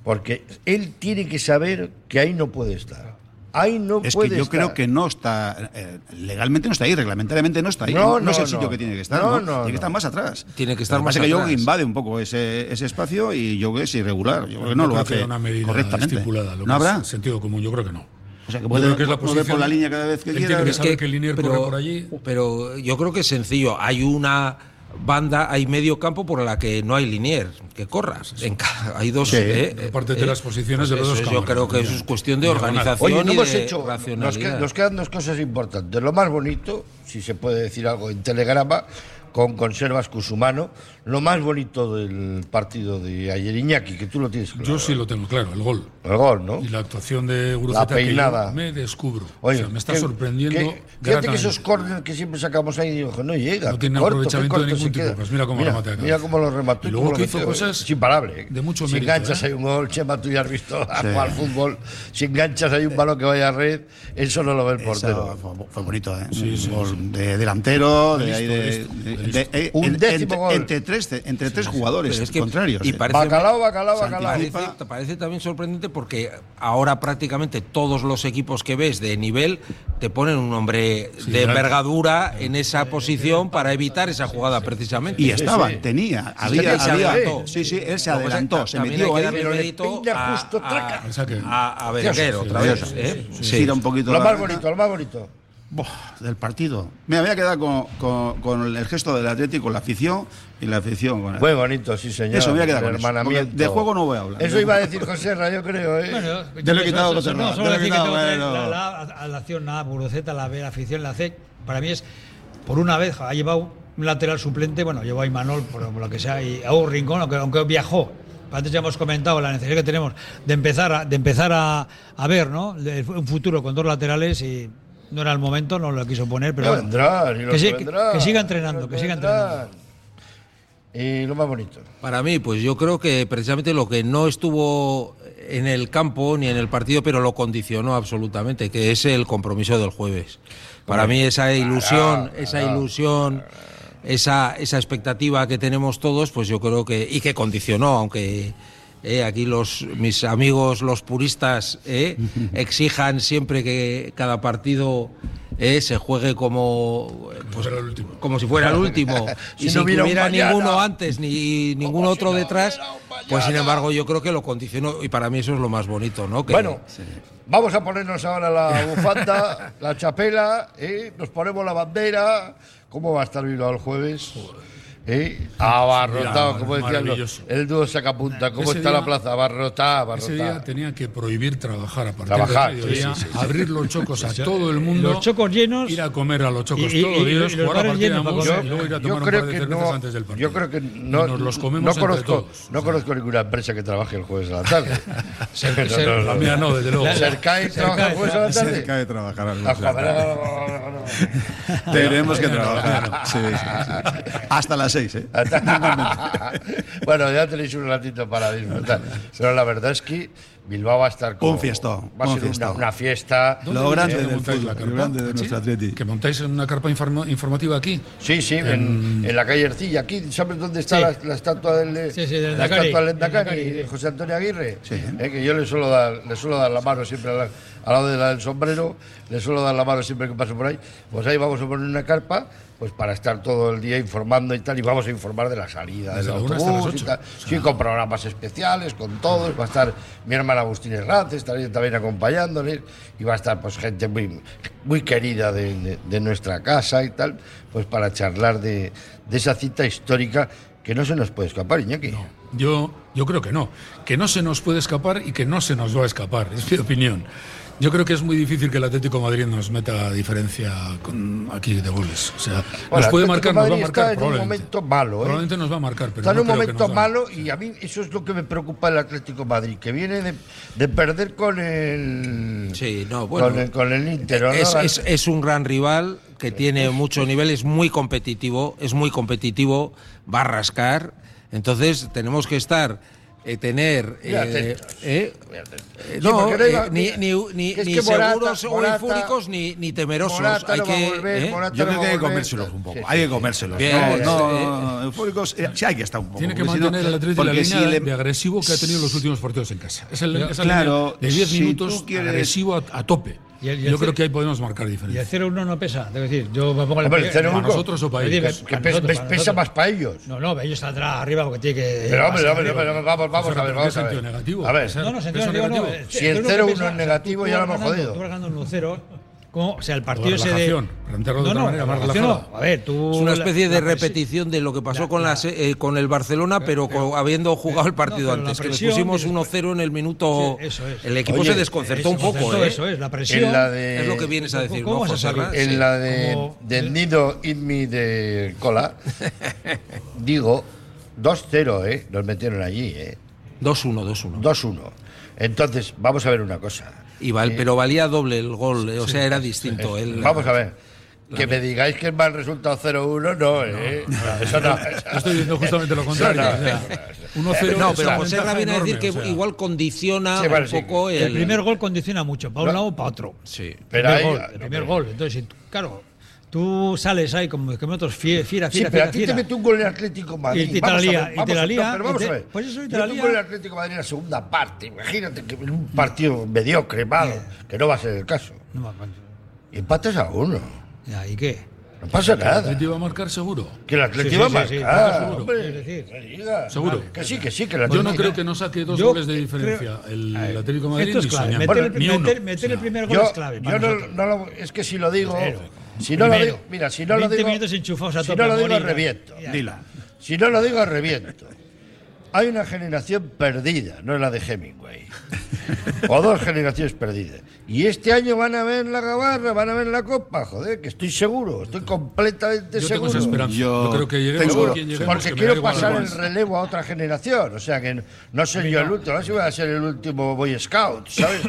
S4: Porque él tiene que saber que ahí no puede estar. Ahí no
S7: es
S4: puede
S7: que yo
S4: estar.
S7: creo que no está, eh, legalmente no está ahí, reglamentariamente no está ahí.
S4: No,
S7: No,
S4: no,
S7: es el
S4: no.
S7: sitio que tiene que estar,
S4: No,
S7: ¿no?
S4: no,
S7: tiene
S4: no.
S7: que estar más atrás.
S8: Tiene que estar
S7: Lo
S8: más
S7: pasa es que yo
S8: atrás.
S7: invade un poco ese, ese espacio y yo creo que es irregular. Yo creo que no lo hace
S5: una medida
S7: correctamente.
S5: estipulada. Lo
S7: ¿No habrá?
S5: sentido común, yo creo que no.
S7: O sea, que puede
S5: que es la posición-
S7: por la línea cada vez que quiera.
S5: que
S7: que-
S5: que
S8: pero,
S5: corre por allí.
S8: pero yo creo que es sencillo. Hay una banda, hay medio campo por la que no hay linier que corras. En hay dos.
S5: Sí,
S8: eh,
S5: repártete
S8: eh,
S5: las posiciones de los
S8: eso
S5: dos
S8: es- Yo creo que eso es cuestión de organización
S4: Oye, no
S8: y
S4: hemos
S8: de
S4: hecho. Nos,
S8: racionalidad.
S4: que- nos quedan dos cosas importantes. Lo más bonito, si se puede decir algo en telegrama, con conservas Cusumano. Lo más bonito del partido de ayer Iñaki, que tú lo tienes claro.
S5: Yo sí lo tengo claro, el gol.
S4: El gol, ¿no?
S5: Y la actuación de Guruceta que
S4: peinada.
S5: yo me descubro.
S4: Oye,
S5: o sea, me está
S4: que-
S5: sorprendiendo.
S4: que- fíjate que esos corners que siempre sacamos ahí, digo, no llega.
S5: No tiene
S4: corto,
S5: aprovechamiento de ningún tipo.
S4: queda.
S5: Pues mira cómo
S4: mira,
S5: remate acá.
S4: Mira cómo lo remató.
S5: Y luego que
S4: lo
S5: hizo cosas
S4: Es imparable. ¿eh?
S5: de mucho
S4: Si
S5: mérito,
S4: enganchas
S5: ¿eh?
S4: hay un gol, Chema, tú ya has visto a
S7: Sí.
S4: jugar fútbol. Si enganchas hay un balón que vaya a red, eso no lo ve el
S7: Eso
S4: portero.
S7: fue, fue bonito, ¿eh?
S5: Sí, sí,
S7: Un gol
S5: sí.
S7: de delantero, de,
S5: De
S7: eh,
S4: Un
S7: en-
S4: décimo
S7: entre,
S4: gol.
S7: entre tres, entre tres jugadores
S8: es que-
S7: contrarios.
S8: y
S7: ¿eh?
S8: parece-
S4: Bacalao, bacalao, bacalao.
S8: Parece, parece también sorprendente porque ahora prácticamente todos los equipos que ves de nivel te ponen un hombre de
S5: claro.
S8: envergadura en esa posición para evitar esa jugada precisamente.
S7: Y estaba,
S4: sí.
S7: tenía,
S8: Sí,
S7: había, había-
S8: adelantó.
S7: sí, sí, él se adelantó, se metió ahí.
S8: a,
S4: justo,
S8: a- a, a otra vez. ¿eh?
S7: sí. Gira un poquito
S4: Lo más bonito, lo más bonito.
S7: Buah, del partido. Mira, me voy a quedar con, con- con el gesto del Atlético, la afición y la afición con el-
S4: Muy bonito, sí, señor.
S7: Eso, me voy a quedar
S4: El
S7: con eso, de juego no voy a hablar.
S4: Eso iba a decir José Ra, yo creo, ¿eh?
S6: Bueno,
S7: Te lo he quitado, José
S6: no, solo decir que tengo
S7: bueno.
S6: la, la- a la acción, nada, Buruceta, la B, la afición, la C. Para mí es, por una vez, ha llevado un lateral suplente, bueno, llevó a Imanol, por, por lo que sea, y a un rincón, aunque, aunque viajó. Antes ya hemos comentado la necesidad que tenemos de empezar a, de empezar a, a ver ¿no? Un futuro con dos laterales y no era el momento, no lo quiso poner, pero
S4: Ya
S6: bueno.
S4: vendrán, y
S6: que,
S4: los
S6: sí-
S4: que
S6: siga entrenando, que siga entrenando.
S4: Y lo más bonito.
S8: Para mí, pues yo creo que precisamente lo que no estuvo en el campo ni en el partido, pero lo condicionó absolutamente, que es el compromiso del jueves. Para mí esa ilusión, esa ilusión, esa, esa expectativa que tenemos todos, pues yo creo que y que condicionó, aunque eh, aquí los mis amigos los puristas eh, exijan siempre que cada partido eh, se juegue como
S5: Pues era el último.
S8: como si fuera el último
S4: Si
S8: y
S4: no
S8: sin que
S4: hubiera
S8: ninguno antes ni ningún otro detrás, pues sin embargo yo creo que lo condicionó y para mí eso es lo más bonito, ¿no? Que-
S4: Bueno, vamos a ponernos ahora la bufanda, la chapela, ¿eh? nos ponemos la bandera. ¿Cómo va a estar Bilbao el jueves? ¿Eh? Abarrotado, como decían los- el dúo sacapunta. ¿Cómo
S5: Ese
S4: está
S5: día-
S4: la plaza? Abarrotada,
S5: Ese día
S4: abarrotada.
S5: tenía que prohibir trabajar a partir
S4: Trabajar,
S5: del mediodía,
S4: sí, sí, sí.
S5: abrir los chocos a todo el mundo,
S6: Los chocos llenos.
S5: ir a comer a los chocos
S6: Y- y-
S5: todos
S6: y-
S5: los días,
S6: y los
S5: jugar a partida de
S6: llenos
S5: música
S6: comer.
S5: y luego ir a
S4: Yo
S5: tomar un
S4: creo
S5: par de
S4: que
S5: cervezas
S4: no,
S5: antes del partido.
S4: yo creo que no,
S5: nos los comemos
S4: no
S5: entre
S4: conozco,
S5: todos.
S4: no conozco ninguna empresa que trabaje el jueves a la tarde.
S6: Ser-
S4: No,
S6: ser-
S4: no, no,
S5: La mía no, desde luego.
S6: La-
S4: ¿Sercai trabaja el jueves a la tarde?
S7: Cerca de trabajar al
S4: Ah, no, no, no, no.
S7: Tenemos que trabajar. Hasta las seis, ¿eh?
S4: bueno, ya tenéis un ratito para disfrutar. Pero la verdad es que Bilbao va a estar como,
S7: Un fiestón,
S4: Va a
S7: un
S4: ser una,
S7: fiestón.
S4: una fiesta.
S7: Lo grande
S5: ¿Dónde
S7: del
S5: montáis
S7: fútbol,
S5: la
S7: lo
S5: carpa?
S7: grande de
S5: ¿Sí?
S7: nuestro Atleti.
S5: Que montáis una carpa informa- informativa aquí.
S4: Sí, sí, en, en la calle Ercilla. Aquí, ¿sabes dónde está
S6: Sí.
S4: la, la estatua del,
S6: Sí, sí, del
S4: la estatua del José Antonio Aguirre?
S7: Sí.
S4: Eh, que yo le suelo dar, le suelo dar la mano siempre al, al lado de la del sombrero, le suelo dar la mano siempre que paso por ahí. Pues ahí vamos a poner una carpa pues para estar todo el día informando y tal, y vamos a informar de la salida
S5: Desde
S4: del autobús y tal.
S5: O sea,
S4: Sí, con programas especiales, con todos. Va a estar mi hermana Agustín Herranz, estaría también acompañándoles. Y va a estar pues gente muy, muy querida de, de- de nuestra casa y tal, pues para charlar de, de esa cita histórica que no se nos puede escapar, Iñaki.
S5: Yo, yo creo que no. Que no se nos puede escapar y que no se nos va a escapar, es mi opinión. Yo creo que es muy difícil que el Atlético de Madrid nos meta diferencia con, aquí de goles. O sea,
S4: Bueno,
S5: nos puede marcar, nos va a marcar
S4: está en un
S5: probablemente.
S4: momento malo, ¿eh?
S5: Probablemente nos va a marcar, pero
S4: Está en
S5: no
S4: un momento malo y a mí eso es lo que me preocupa del Atlético de Madrid, que viene de, de perder con el,
S8: Sí, no, bueno.
S4: con el, con el Inter. ¿no?
S8: Es,
S4: La-
S8: es- es un gran rival que tiene mucho nivel, es muy competitivo, es muy competitivo, va a rascar. Entonces tenemos que estar eh, tener eh, eh,
S4: Sí,
S8: no,
S4: no
S8: ni, ni, ni, seguros o eufóricos ni, ni temerosos.
S4: Morata
S8: Hay
S4: no
S8: que,
S4: volver,
S8: ¿eh?
S7: Yo
S4: no
S7: creo que hay que comérselos un poco.
S4: Sí,
S7: hay que
S4: sí.
S7: comérselos.
S8: Bien,
S7: no,
S8: sí,
S7: no, eufóricos, eh, sí hay que estar un poco.
S5: Tiene que
S7: no-
S5: mantener el Atlético la
S7: porque
S5: línea
S7: si le-
S5: de agresivo que ha tenido los últimos partidos en casa. Es el, esa
S7: Claro,
S5: línea de 10
S7: si
S5: minutos
S7: quieres-
S5: agresivo a, a tope.
S6: Y el- y
S5: Yo
S6: el
S5: creo
S6: ce-
S5: que ahí podemos marcar
S6: Y el
S5: diferencia.
S6: 0-1 no pesa, debo decir. Yo me pongo el
S4: Hombre, el 0-1
S5: ¿Para nosotros o para ellos?
S6: que-
S4: Que
S6: para
S4: pes-
S6: nosotros,
S4: pesa más para ellos.
S6: No, no, ellos saldrán arriba porque tiene que.
S4: Pero hombre, hombre, hombre, vamos, vamos a ver,
S5: ¿Pero
S4: vamos a ver.
S5: negativo?
S4: A ver,
S6: No, no, sentido negativo,
S4: Si el
S6: yo lo que
S4: 0-1
S6: pienso,
S4: es negativo, ya lo hemos jodido.
S6: Tú vas ganando 1-0. ¿Cómo? O sea, el partido ese de.
S5: plantearlo de
S6: No,
S5: otra
S6: no,
S5: manera, más
S6: no. A ver, tú.
S8: Es una especie
S6: la
S8: de repetición de lo que pasó
S6: la-
S8: con, la
S6: la-
S8: se- eh, con el Barcelona, pero, co- habiendo jugado el partido
S6: pero
S8: antes, que le
S6: presión
S8: pusimos
S6: y después-
S8: 1-0 en el minuto.
S6: Sí, eso es.
S8: El equipo
S4: Oye,
S8: se desconcertó un poco, ¿eh?
S6: Eso es, la presión.
S4: De,
S8: Es lo que vienes a decir,
S6: ¿Cómo
S8: ¿no,
S6: vas a
S8: José
S6: salir?
S8: Ras?
S4: en
S8: Sí.
S4: la de,
S6: Como-
S4: de Nido Eat Me de Cola, digo 2-0, ¿eh? Nos metieron allí, ¿eh?
S8: 2-1, 2-1.
S4: 2-1. Entonces, vamos a ver una cosa.
S8: Y val- pero valía doble el gol, eh, o sea, era distinto. el-
S4: Vamos a ver. Que me digáis que es mal resultado 0-1, no, ¿eh? Eso no.
S5: Yo estoy diciendo justamente lo contrario.
S4: No.
S5: o sea, 1-0
S8: No, pero José Ra viene a decir que
S5: o sea.
S8: igual condiciona
S4: Sí, vale,
S8: un
S4: sí.
S8: poco el.
S6: El primer gol condiciona mucho, para un
S4: No.
S6: lado o para otro.
S8: Sí.
S4: Pero
S6: primer
S4: ahí-
S6: gol, el primer gol. Entonces, claro, tú sales ahí como que otros fiera, fiera,
S4: Sí, pero
S6: fiera,
S4: a ti te mete un gol en Atlético Madrid.
S6: Y te la
S4: a
S6: lía, y
S4: vamos
S6: te la
S4: a-
S6: lía,
S4: no, pero vamos
S6: y
S4: a
S6: te-
S4: ver.
S6: pues eso, y te
S4: Mete
S6: la
S4: un
S6: lía.
S4: gol en Atlético Madrid en la segunda parte. Imagínate que en un partido mediocre, malo, que no va a ser el caso.
S6: No me acuerdo.
S4: Y empates a uno.
S6: Ya, ¿Y qué?
S4: No pasa
S5: ¿El
S4: nada.
S5: Atlético va a marcar seguro?
S4: Que el Atlético
S6: Sí,
S4: va a
S6: sí, sí, sí,
S4: marcar,
S6: seguro.
S4: hombre.
S6: Es decir.
S5: Seguro.
S4: Que sí, que sí, que el
S5: Yo
S4: Atlético.
S5: no creo que no saque dos
S6: Yo
S5: goles de diferencia el Atlético Madrid
S6: Esto es clave. Meter,
S4: Bueno,
S6: el-
S5: ni uno.
S6: meter- meter el primer gol
S4: Yo,
S6: es clave.
S4: yo no, no lo, es que si lo digo,
S6: Primero.
S4: Si no lo
S6: Primero.
S4: digo, mira, si no lo
S6: 20
S4: digo,
S6: minutos enchufados a
S4: si
S6: tope,
S4: no lo digo,
S6: morir.
S4: reviento.
S6: Ya.
S7: Dila.
S4: Si no lo digo, reviento. Hay una generación perdida, no es la de Hemingway. o dos generaciones perdidas. Y este año van a ver la gabarra, van a ver la copa, joder, que estoy seguro, estoy completamente
S5: Yo
S4: seguro.
S5: tengo esa esperanza.
S7: Yo
S5: Yo, creo que lleguemos
S7: tengo-
S5: a quien lleguemos.
S4: Porque
S5: que
S4: quiero pasar
S5: el
S4: relevo a otra generación. O sea, que no soy yo el último, a ver si voy a ser el último Boy Scout, ¿sabes?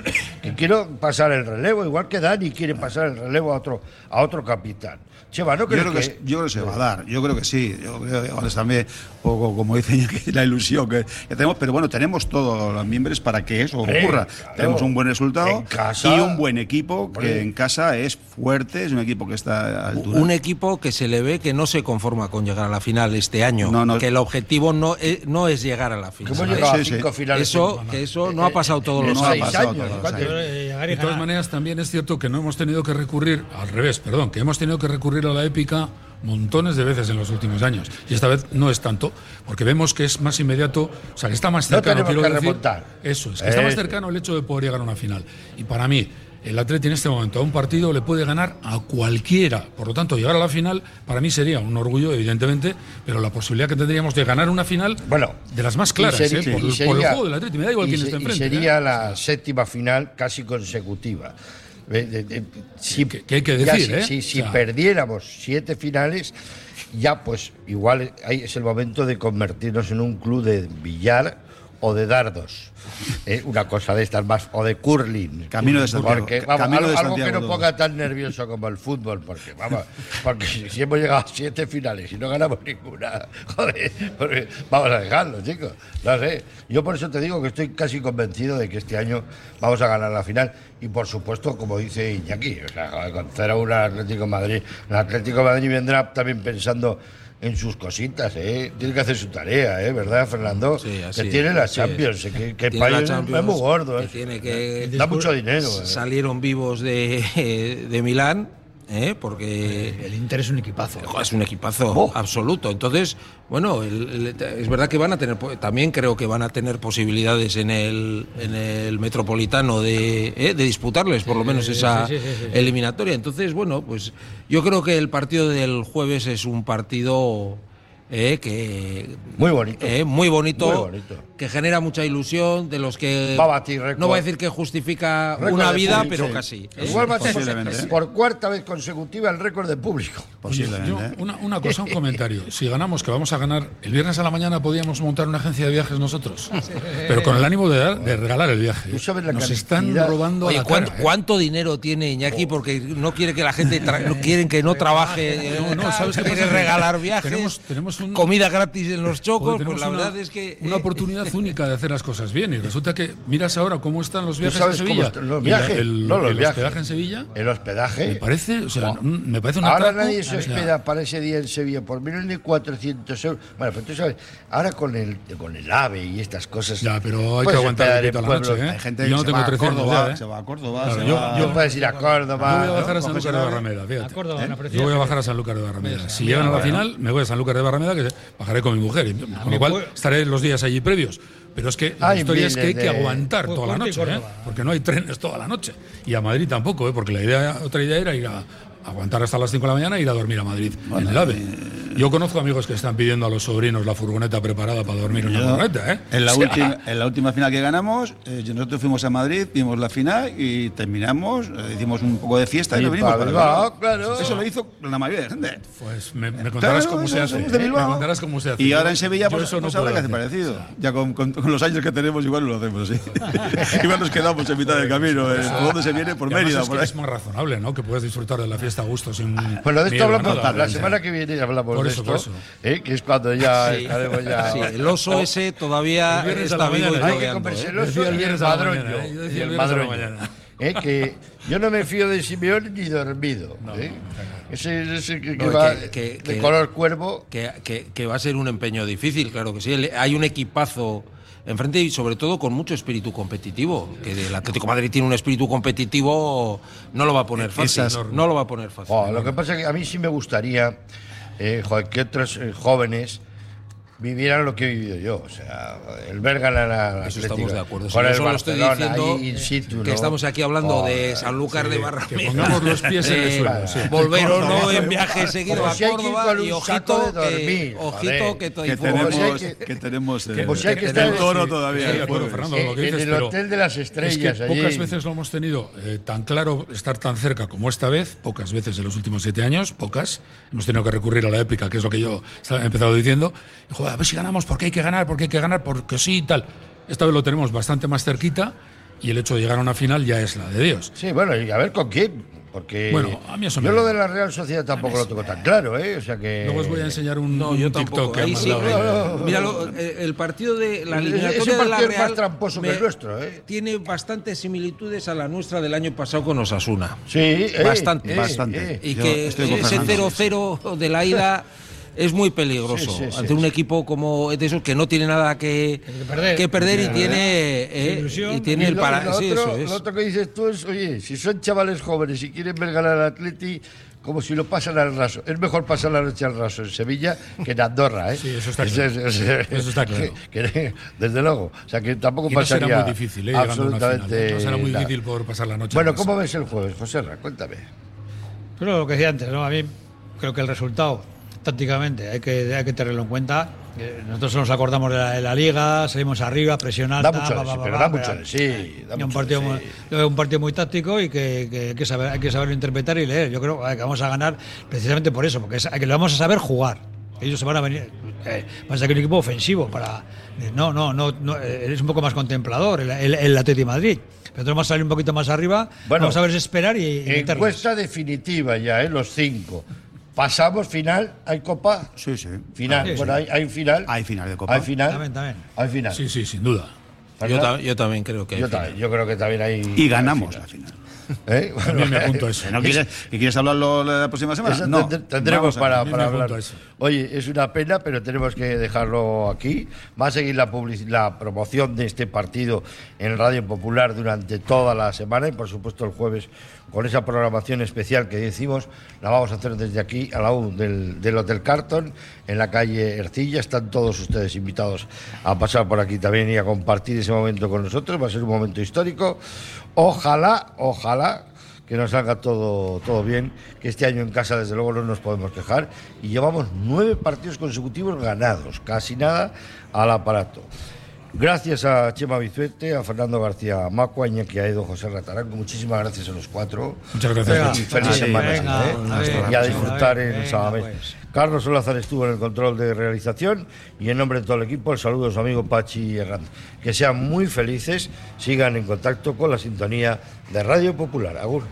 S4: que quiero pasar el relevo, igual que Dani quiere pasar el relevo a otro, a otro capitán. Cheva, ¿no
S7: Yo creo, que, yo creo que se va a dar, yo creo que sí. Yo creo, ahora también, poco como dice Iñaki, la ilusión que, que tenemos, pero bueno, tenemos todos los miembros para que eso ocurra.
S4: claro.
S7: Tenemos un buen resultado
S4: casa.
S7: y un buen equipo
S4: Hombre.
S7: que en casa es fuerte, es un equipo que está a altura.
S8: Un equipo que se le ve que no se conforma con llegar a la final este año.
S7: No, no.
S8: Que el objetivo no es, no es llegar a la final.
S4: Que a
S7: Sí, sí.
S4: cinco finales.
S8: Eso, que eso no ha pasado todos
S4: en
S8: los
S7: no ha
S4: seis
S8: años.
S7: pasado
S4: años.
S7: todos los años.
S6: Eh,
S5: De todas maneras, también es cierto que no hemos tenido que recurrir, al revés, perdón, que hemos tenido que recurrir a la épica montones de veces en los últimos años. Y esta vez no es tanto, porque vemos que es más inmediato, o sea, que está más
S4: No
S5: cercano,
S4: tenemos
S5: quiero
S4: que
S5: decir. Eso, es que está más
S4: Eso.
S5: cercano el hecho de poder llegar a una final. Y para mí, el Atleti en este momento a un partido le puede ganar a cualquiera. Por lo tanto, llegar a la final para mí sería un orgullo, evidentemente, pero la posibilidad que tendríamos de ganar una final
S4: Bueno,
S5: de las más claras,
S4: seri-
S5: ¿eh? por,
S4: y
S5: por el
S4: sería-
S5: juego del Atleti. Me da igual quién
S4: se-
S5: esté enfrente. ¿eh?
S4: sería la séptima final casi consecutiva. Eh, si-
S5: que hay que decir,
S4: si,
S5: ¿eh?
S4: si-
S5: O
S4: si
S5: sea-
S4: perdiéramos siete finales, ya pues igual ahí es el momento de convertirnos en un club de billar o de dardos. Eh, Una cosa de estas más, o de curling.
S7: Camino de Santiago.
S4: Porque, vamos,
S7: Camino
S4: algo,
S7: de
S4: algo que
S7: Santiago
S4: no ponga tan nervioso como el fútbol, porque vamos, porque si, si hemos llegado a siete finales y no ganamos ninguna, joder, porque vamos a dejarlo, chicos. No sé. Yo por eso te digo que estoy casi convencido de que este año vamos a ganar la final. Y por supuesto, como dice Iñaki, o sea, con 0-1 al Atlético de Madrid. El Atlético de Madrid vendrá también pensando en sus cositas, ¿eh? Tiene que hacer su tarea, ¿eh? ¿Verdad, Fernando?
S8: Sí, así
S4: que
S8: es,
S4: tiene la
S8: así
S4: Champions,
S8: es.
S4: que, que el
S8: Tiene
S4: país
S8: la
S4: es-
S8: Champions,
S4: es muy gordo,
S8: que
S4: ¿eh?
S8: tiene que-
S4: Da mucho dinero. ¿eh?
S8: Salieron vivos de, de Milán, ¿eh? porque
S6: El Inter es un equipazo.
S8: Es un equipazo
S4: Oh.
S8: absoluto. Entonces, bueno, el- el- es verdad que van a tener, también creo que van a tener posibilidades en el, en el Metropolitano de, ¿eh? de disputarles por lo menos
S6: sí,
S8: esa
S6: sí.
S8: eliminatoria. Entonces, bueno, pues yo creo que el partido del jueves es un partido eh, que
S4: Muy bonito.
S8: eh, muy bonito,
S4: Muy bonito.
S8: que genera mucha ilusión, de los que
S4: Va a batir récord.
S8: no voy a decir que justifica
S4: Récord
S8: una vida,
S4: público,
S8: pero
S4: sí.
S8: casi. ¿eh?
S4: Igual va a ser por cuarta vez consecutiva el récord de público.
S7: Posiblemente.
S5: yo, una, una cosa, un comentario. Si ganamos, que vamos a ganar, el viernes a la mañana podíamos montar una agencia de viajes nosotros. Pero con el ánimo de, dar- de regalar el viaje.
S4: Tú sabes la
S5: Nos están robando
S8: Oye,
S5: la
S8: ¿cuánto,
S5: cara, ¿eh?
S8: cuánto dinero tiene Iñaki? Porque no quiere que la gente no quieren que no trabaje,
S5: No, no, ¿sabes qué
S8: quiere
S5: pasa?
S8: regalar viajes.
S5: Tenemos, tenemos
S8: comida gratis en los chocos, pues la
S5: una-
S8: verdad es que...
S5: Una
S8: eh,
S5: oportunidad única de hacer las cosas bien. Y resulta que miras ahora cómo están los
S4: ¿Tú
S5: viajes en Sevilla.
S4: los viajes?
S5: El,
S4: No, los
S5: el
S4: viajes.
S5: hospedaje en Sevilla.
S4: El hospedaje.
S5: Me parece, o sea, mm, me parece un
S4: Ahora
S5: atraco.
S4: nadie se
S5: sea,
S4: hospeda para ese día en Sevilla por menos de 400 euros. Bueno, pero tú sabes, ahora con el, con el AVE y estas cosas.
S5: Ya, pero hay que
S4: puedes
S5: aguantar un a la noche, ¿eh?
S7: Hay gente
S5: Yo
S7: que
S5: no
S7: se
S5: tengo
S7: va a
S5: 300
S7: Córdoba,
S5: ya, ¿eh?
S7: se va a Córdoba,
S5: Claro,
S7: se
S5: yo-
S7: va-
S5: yo-
S4: puedes ir a Córdoba.
S5: Yo voy a bajar
S4: ¿no?
S5: a San Lucas de
S4: el.
S5: Barrameda, fíjate. ¿eh?
S6: una.
S5: Yo voy a bajar a San Lucas de Barrameda. Si llegan a la final, me voy a San Lucas de Barrameda, que bajaré con mi mujer. y con lo cual
S6: fue-
S5: estaré los días allí previos. Pero es que la historia es que hay que aguantar
S6: Pues
S5: toda la noche, ¿eh? Porque no hay trenes toda la noche. Y a Madrid tampoco, ¿eh? porque la idea, otra idea era ir a aguantar hasta las 5 de la mañana e ir a dormir a Madrid en el AVE. Yo conozco amigos que están pidiendo a los sobrinos la furgoneta preparada para dormir en la furgoneta. ¿eh?
S7: en, la
S5: O sea,
S7: última, en la última final que ganamos, eh, nosotros fuimos a Madrid, vimos la final y terminamos, eh, hicimos un poco de fiesta y,
S4: Y
S7: venimos
S4: para Bilbao,
S7: Bilbao.
S4: claro.
S7: Eso lo hizo la mayoría de gente.
S5: Pues me, me contarás
S7: Claro,
S5: cómo se hace.
S7: somos de
S5: ¿eh? Me
S7: Bilbao.
S5: contarás cómo se hace.
S7: Y ahora en Sevilla, pues,
S5: eso no
S7: pues habrá que hacer parecido. Ya con, con- con los años que tenemos, igual lo hacemos así. igual nos quedamos en mitad del camino. ¿eh? ¿Por dónde se viene? Por Mérida,
S5: es,
S7: por
S5: que
S7: ahí.
S5: es más razonable, ¿no? Que puedes disfrutar de la fiesta a gusto sin.
S4: Bueno, de esto
S5: miedo a
S4: hablamos
S5: nada.
S4: la semana que viene hablamos
S5: Por
S4: de
S5: eso,
S4: esto,
S5: por eso.
S4: ¿eh? que es cuando ya
S8: Sí.
S4: estaremos ya.
S8: Sí, el oso ese todavía
S5: El
S8: está vivo y
S4: Hay que comerse
S8: ¿eh?
S4: el oso
S5: el
S4: y el madroño.
S5: mañana. Yo decía
S4: y
S5: el
S4: madroño. ¿eh? Que yo no me fío de Simeón ni dormido. ¿eh? Ese, ese que, que
S8: No,
S4: va
S8: que- que-
S4: de color cuervo.
S8: Que, que- que va a ser un empeño difícil, claro que sí. Hay un equipazo enfrente y sobre todo con mucho espíritu competitivo. Que el Atlético de Madrid tiene un espíritu competitivo, no lo va a poner fácil.
S7: Esas-
S8: no, lo va a poner fácil.
S4: Jo, lo que pasa es que a mí sí me gustaría eh, que otros eh, jóvenes vivieran lo que he vivido yo. O sea, el ver ganar al
S8: Eso estamos de acuerdo.
S4: Con el
S8: solo estoy diciendo
S4: situ,
S8: que
S4: ¿no?
S8: estamos aquí hablando de Sanlúcar de
S5: Que
S8: Barrameda.
S5: pongamos los pies en el
S8: Eh,
S5: suelo. sí.
S8: Volver o no en viaje seguido a Córdoba y ojito
S4: de
S8: que,
S4: dormir,
S8: ojito que,
S7: Que tenemos,
S4: que-
S7: que tenemos eh,
S4: como si hay que
S7: el
S4: estar-
S7: toro
S4: sí,
S7: todavía.
S5: Sí, de
S7: el
S5: acuerdo. Fernando, lo que
S4: en
S5: dices,
S4: el
S5: pero
S4: Hotel de las
S5: es
S4: Estrellas.
S5: que pocas veces lo hemos tenido eh, tan claro, estar tan cerca como esta vez, pocas veces en los últimos siete años, pocas. Hemos tenido que recurrir a la épica, que es lo que yo estaba- he empezado diciendo. Y, joder, a ver si ganamos, porque hay que ganar, porque hay que ganar, porque sí y tal. Esta vez lo tenemos bastante más cerquita y el hecho de llegar a una final ya es la de Dios.
S4: Sí, bueno, y a ver con quién. Porque
S5: Bueno, a mí eso
S4: yo
S5: me-
S4: lo de la Real Sociedad tampoco lo tengo tan claro, ¿eh? O sea que.
S5: Luego os voy a enseñar un,
S8: No,
S5: un
S8: yo
S5: TikTok
S8: tampoco.
S5: que
S8: sí,
S5: mandado ahí.
S8: míralo, eh, el partido de la eliminatoria de la
S4: partido es más
S8: Real
S4: tramposo que el nuestro, ¿eh?
S8: tiene bastantes similitudes a la nuestra del año pasado con Osasuna.
S4: Sí, eh,
S8: bastante,
S4: eh,
S7: bastante.
S4: eh.
S8: Y que ese
S7: Fernando.
S8: 0-0 de la ida es muy peligroso
S4: Sí, sí, sí,
S8: ante un
S4: sí.
S8: equipo como de esos que no tiene nada que,
S6: perder.
S8: que perder y tiene eh, y tiene
S4: Y
S8: el
S4: lo-
S8: para
S4: lo
S8: sí,
S4: otro,
S8: eso es.
S4: lo otro que dices tú es, oye, si son chavales jóvenes y quieren ver ganar al Atleti, como si lo pasan al raso. Es mejor pasar la noche al raso en Sevilla que en Andorra, ¿eh?
S5: Sí, eso está
S4: Es-
S5: claro.
S4: es- es-
S5: Eso está claro.
S4: que- que- desde luego. O sea, que tampoco
S5: Y no será
S4: pasaría
S5: muy difícil, ¿eh? Final.
S4: absolutamente
S5: No será muy
S4: nada.
S5: difícil poder pasar la noche.
S4: Bueno. ¿cómo ves el jueves, José Ra? Cuéntame.
S6: Pero lo que decía antes, ¿no? A mí creo que el resultado, tácticamente, hay que, hay que tenerlo en cuenta. Eh, Nosotros nos acordamos de la, de la liga, salimos arriba, presión alta.
S4: Da mucho pero
S6: pa,
S4: da mucho
S6: pero-
S4: sí. da
S6: un
S4: mucho
S6: partido, muy, un partido muy táctico y que, que hay, que saber, hay que saberlo interpretar y leer. Yo creo eh, que vamos a ganar precisamente por eso, porque es, que lo vamos a saber jugar. Ellos se van a venir. Eh, va a ser un equipo ofensivo para. No, no, no, no eh, eres un poco más contemplador, el, el, el Atleti Madrid. Pero vamos a salir un poquito más arriba,
S4: Bueno,
S6: vamos a ver esperar y, y.
S4: Encuesta definitiva ya, ¿eh? Los cinco. Pasamos final, hay copa.
S7: Sí, sí.
S4: Final,
S6: Sí,
S4: bueno,
S6: sí.
S4: hay, hay final.
S7: Hay final de Copa.
S4: Hay final.
S6: También, también.
S4: Hay final.
S5: Sí, sí, sin duda.
S8: Yo,
S4: ¿Verdad?
S8: ta- yo también creo que hay
S4: Yo,
S8: final.
S4: también, yo creo que también hay.
S7: Y ganamos la final.
S4: ¿Eh?
S5: También me apunto eso.
S7: ¿No quieres, ¿y quieres hablarlo la próxima semana?
S4: Eso
S7: no.
S4: tendr- tendremos para, para hablar.
S5: eso.
S4: Oye, es una pena, pero tenemos que dejarlo aquí. Va a seguir la, la promoción de este partido en Radio Popular durante toda la semana y, por supuesto, el jueves con esa programación especial que decimos. La vamos a hacer desde aquí, a la U del, Hotel Carton, en la calle Ercilla. Están todos ustedes invitados a pasar por aquí también y a compartir ese momento con nosotros. Va a ser un momento histórico. Ojalá, ojalá que nos salga todo, todo bien, que este año en casa desde luego no nos podemos quejar y llevamos nueve partidos consecutivos ganados, casi nada al aparato. Gracias a Chema Bizuete, a Fernando García Macua, a Iñaki Aedo, José Rataranco, muchísimas gracias a los cuatro.
S5: Muchas gracias.
S6: Venga,
S4: feliz semana,
S6: venga,
S4: ¿eh? y a
S6: a
S4: disfrutar en
S6: venga,
S4: Samamés.
S6: pues.
S4: Carlos Solázar estuvo en el control de realización y en nombre de todo el equipo, el saludo a su amigo Pachi Herranz. Que sean muy felices, sigan en contacto con la sintonía de Radio Popular. Agur.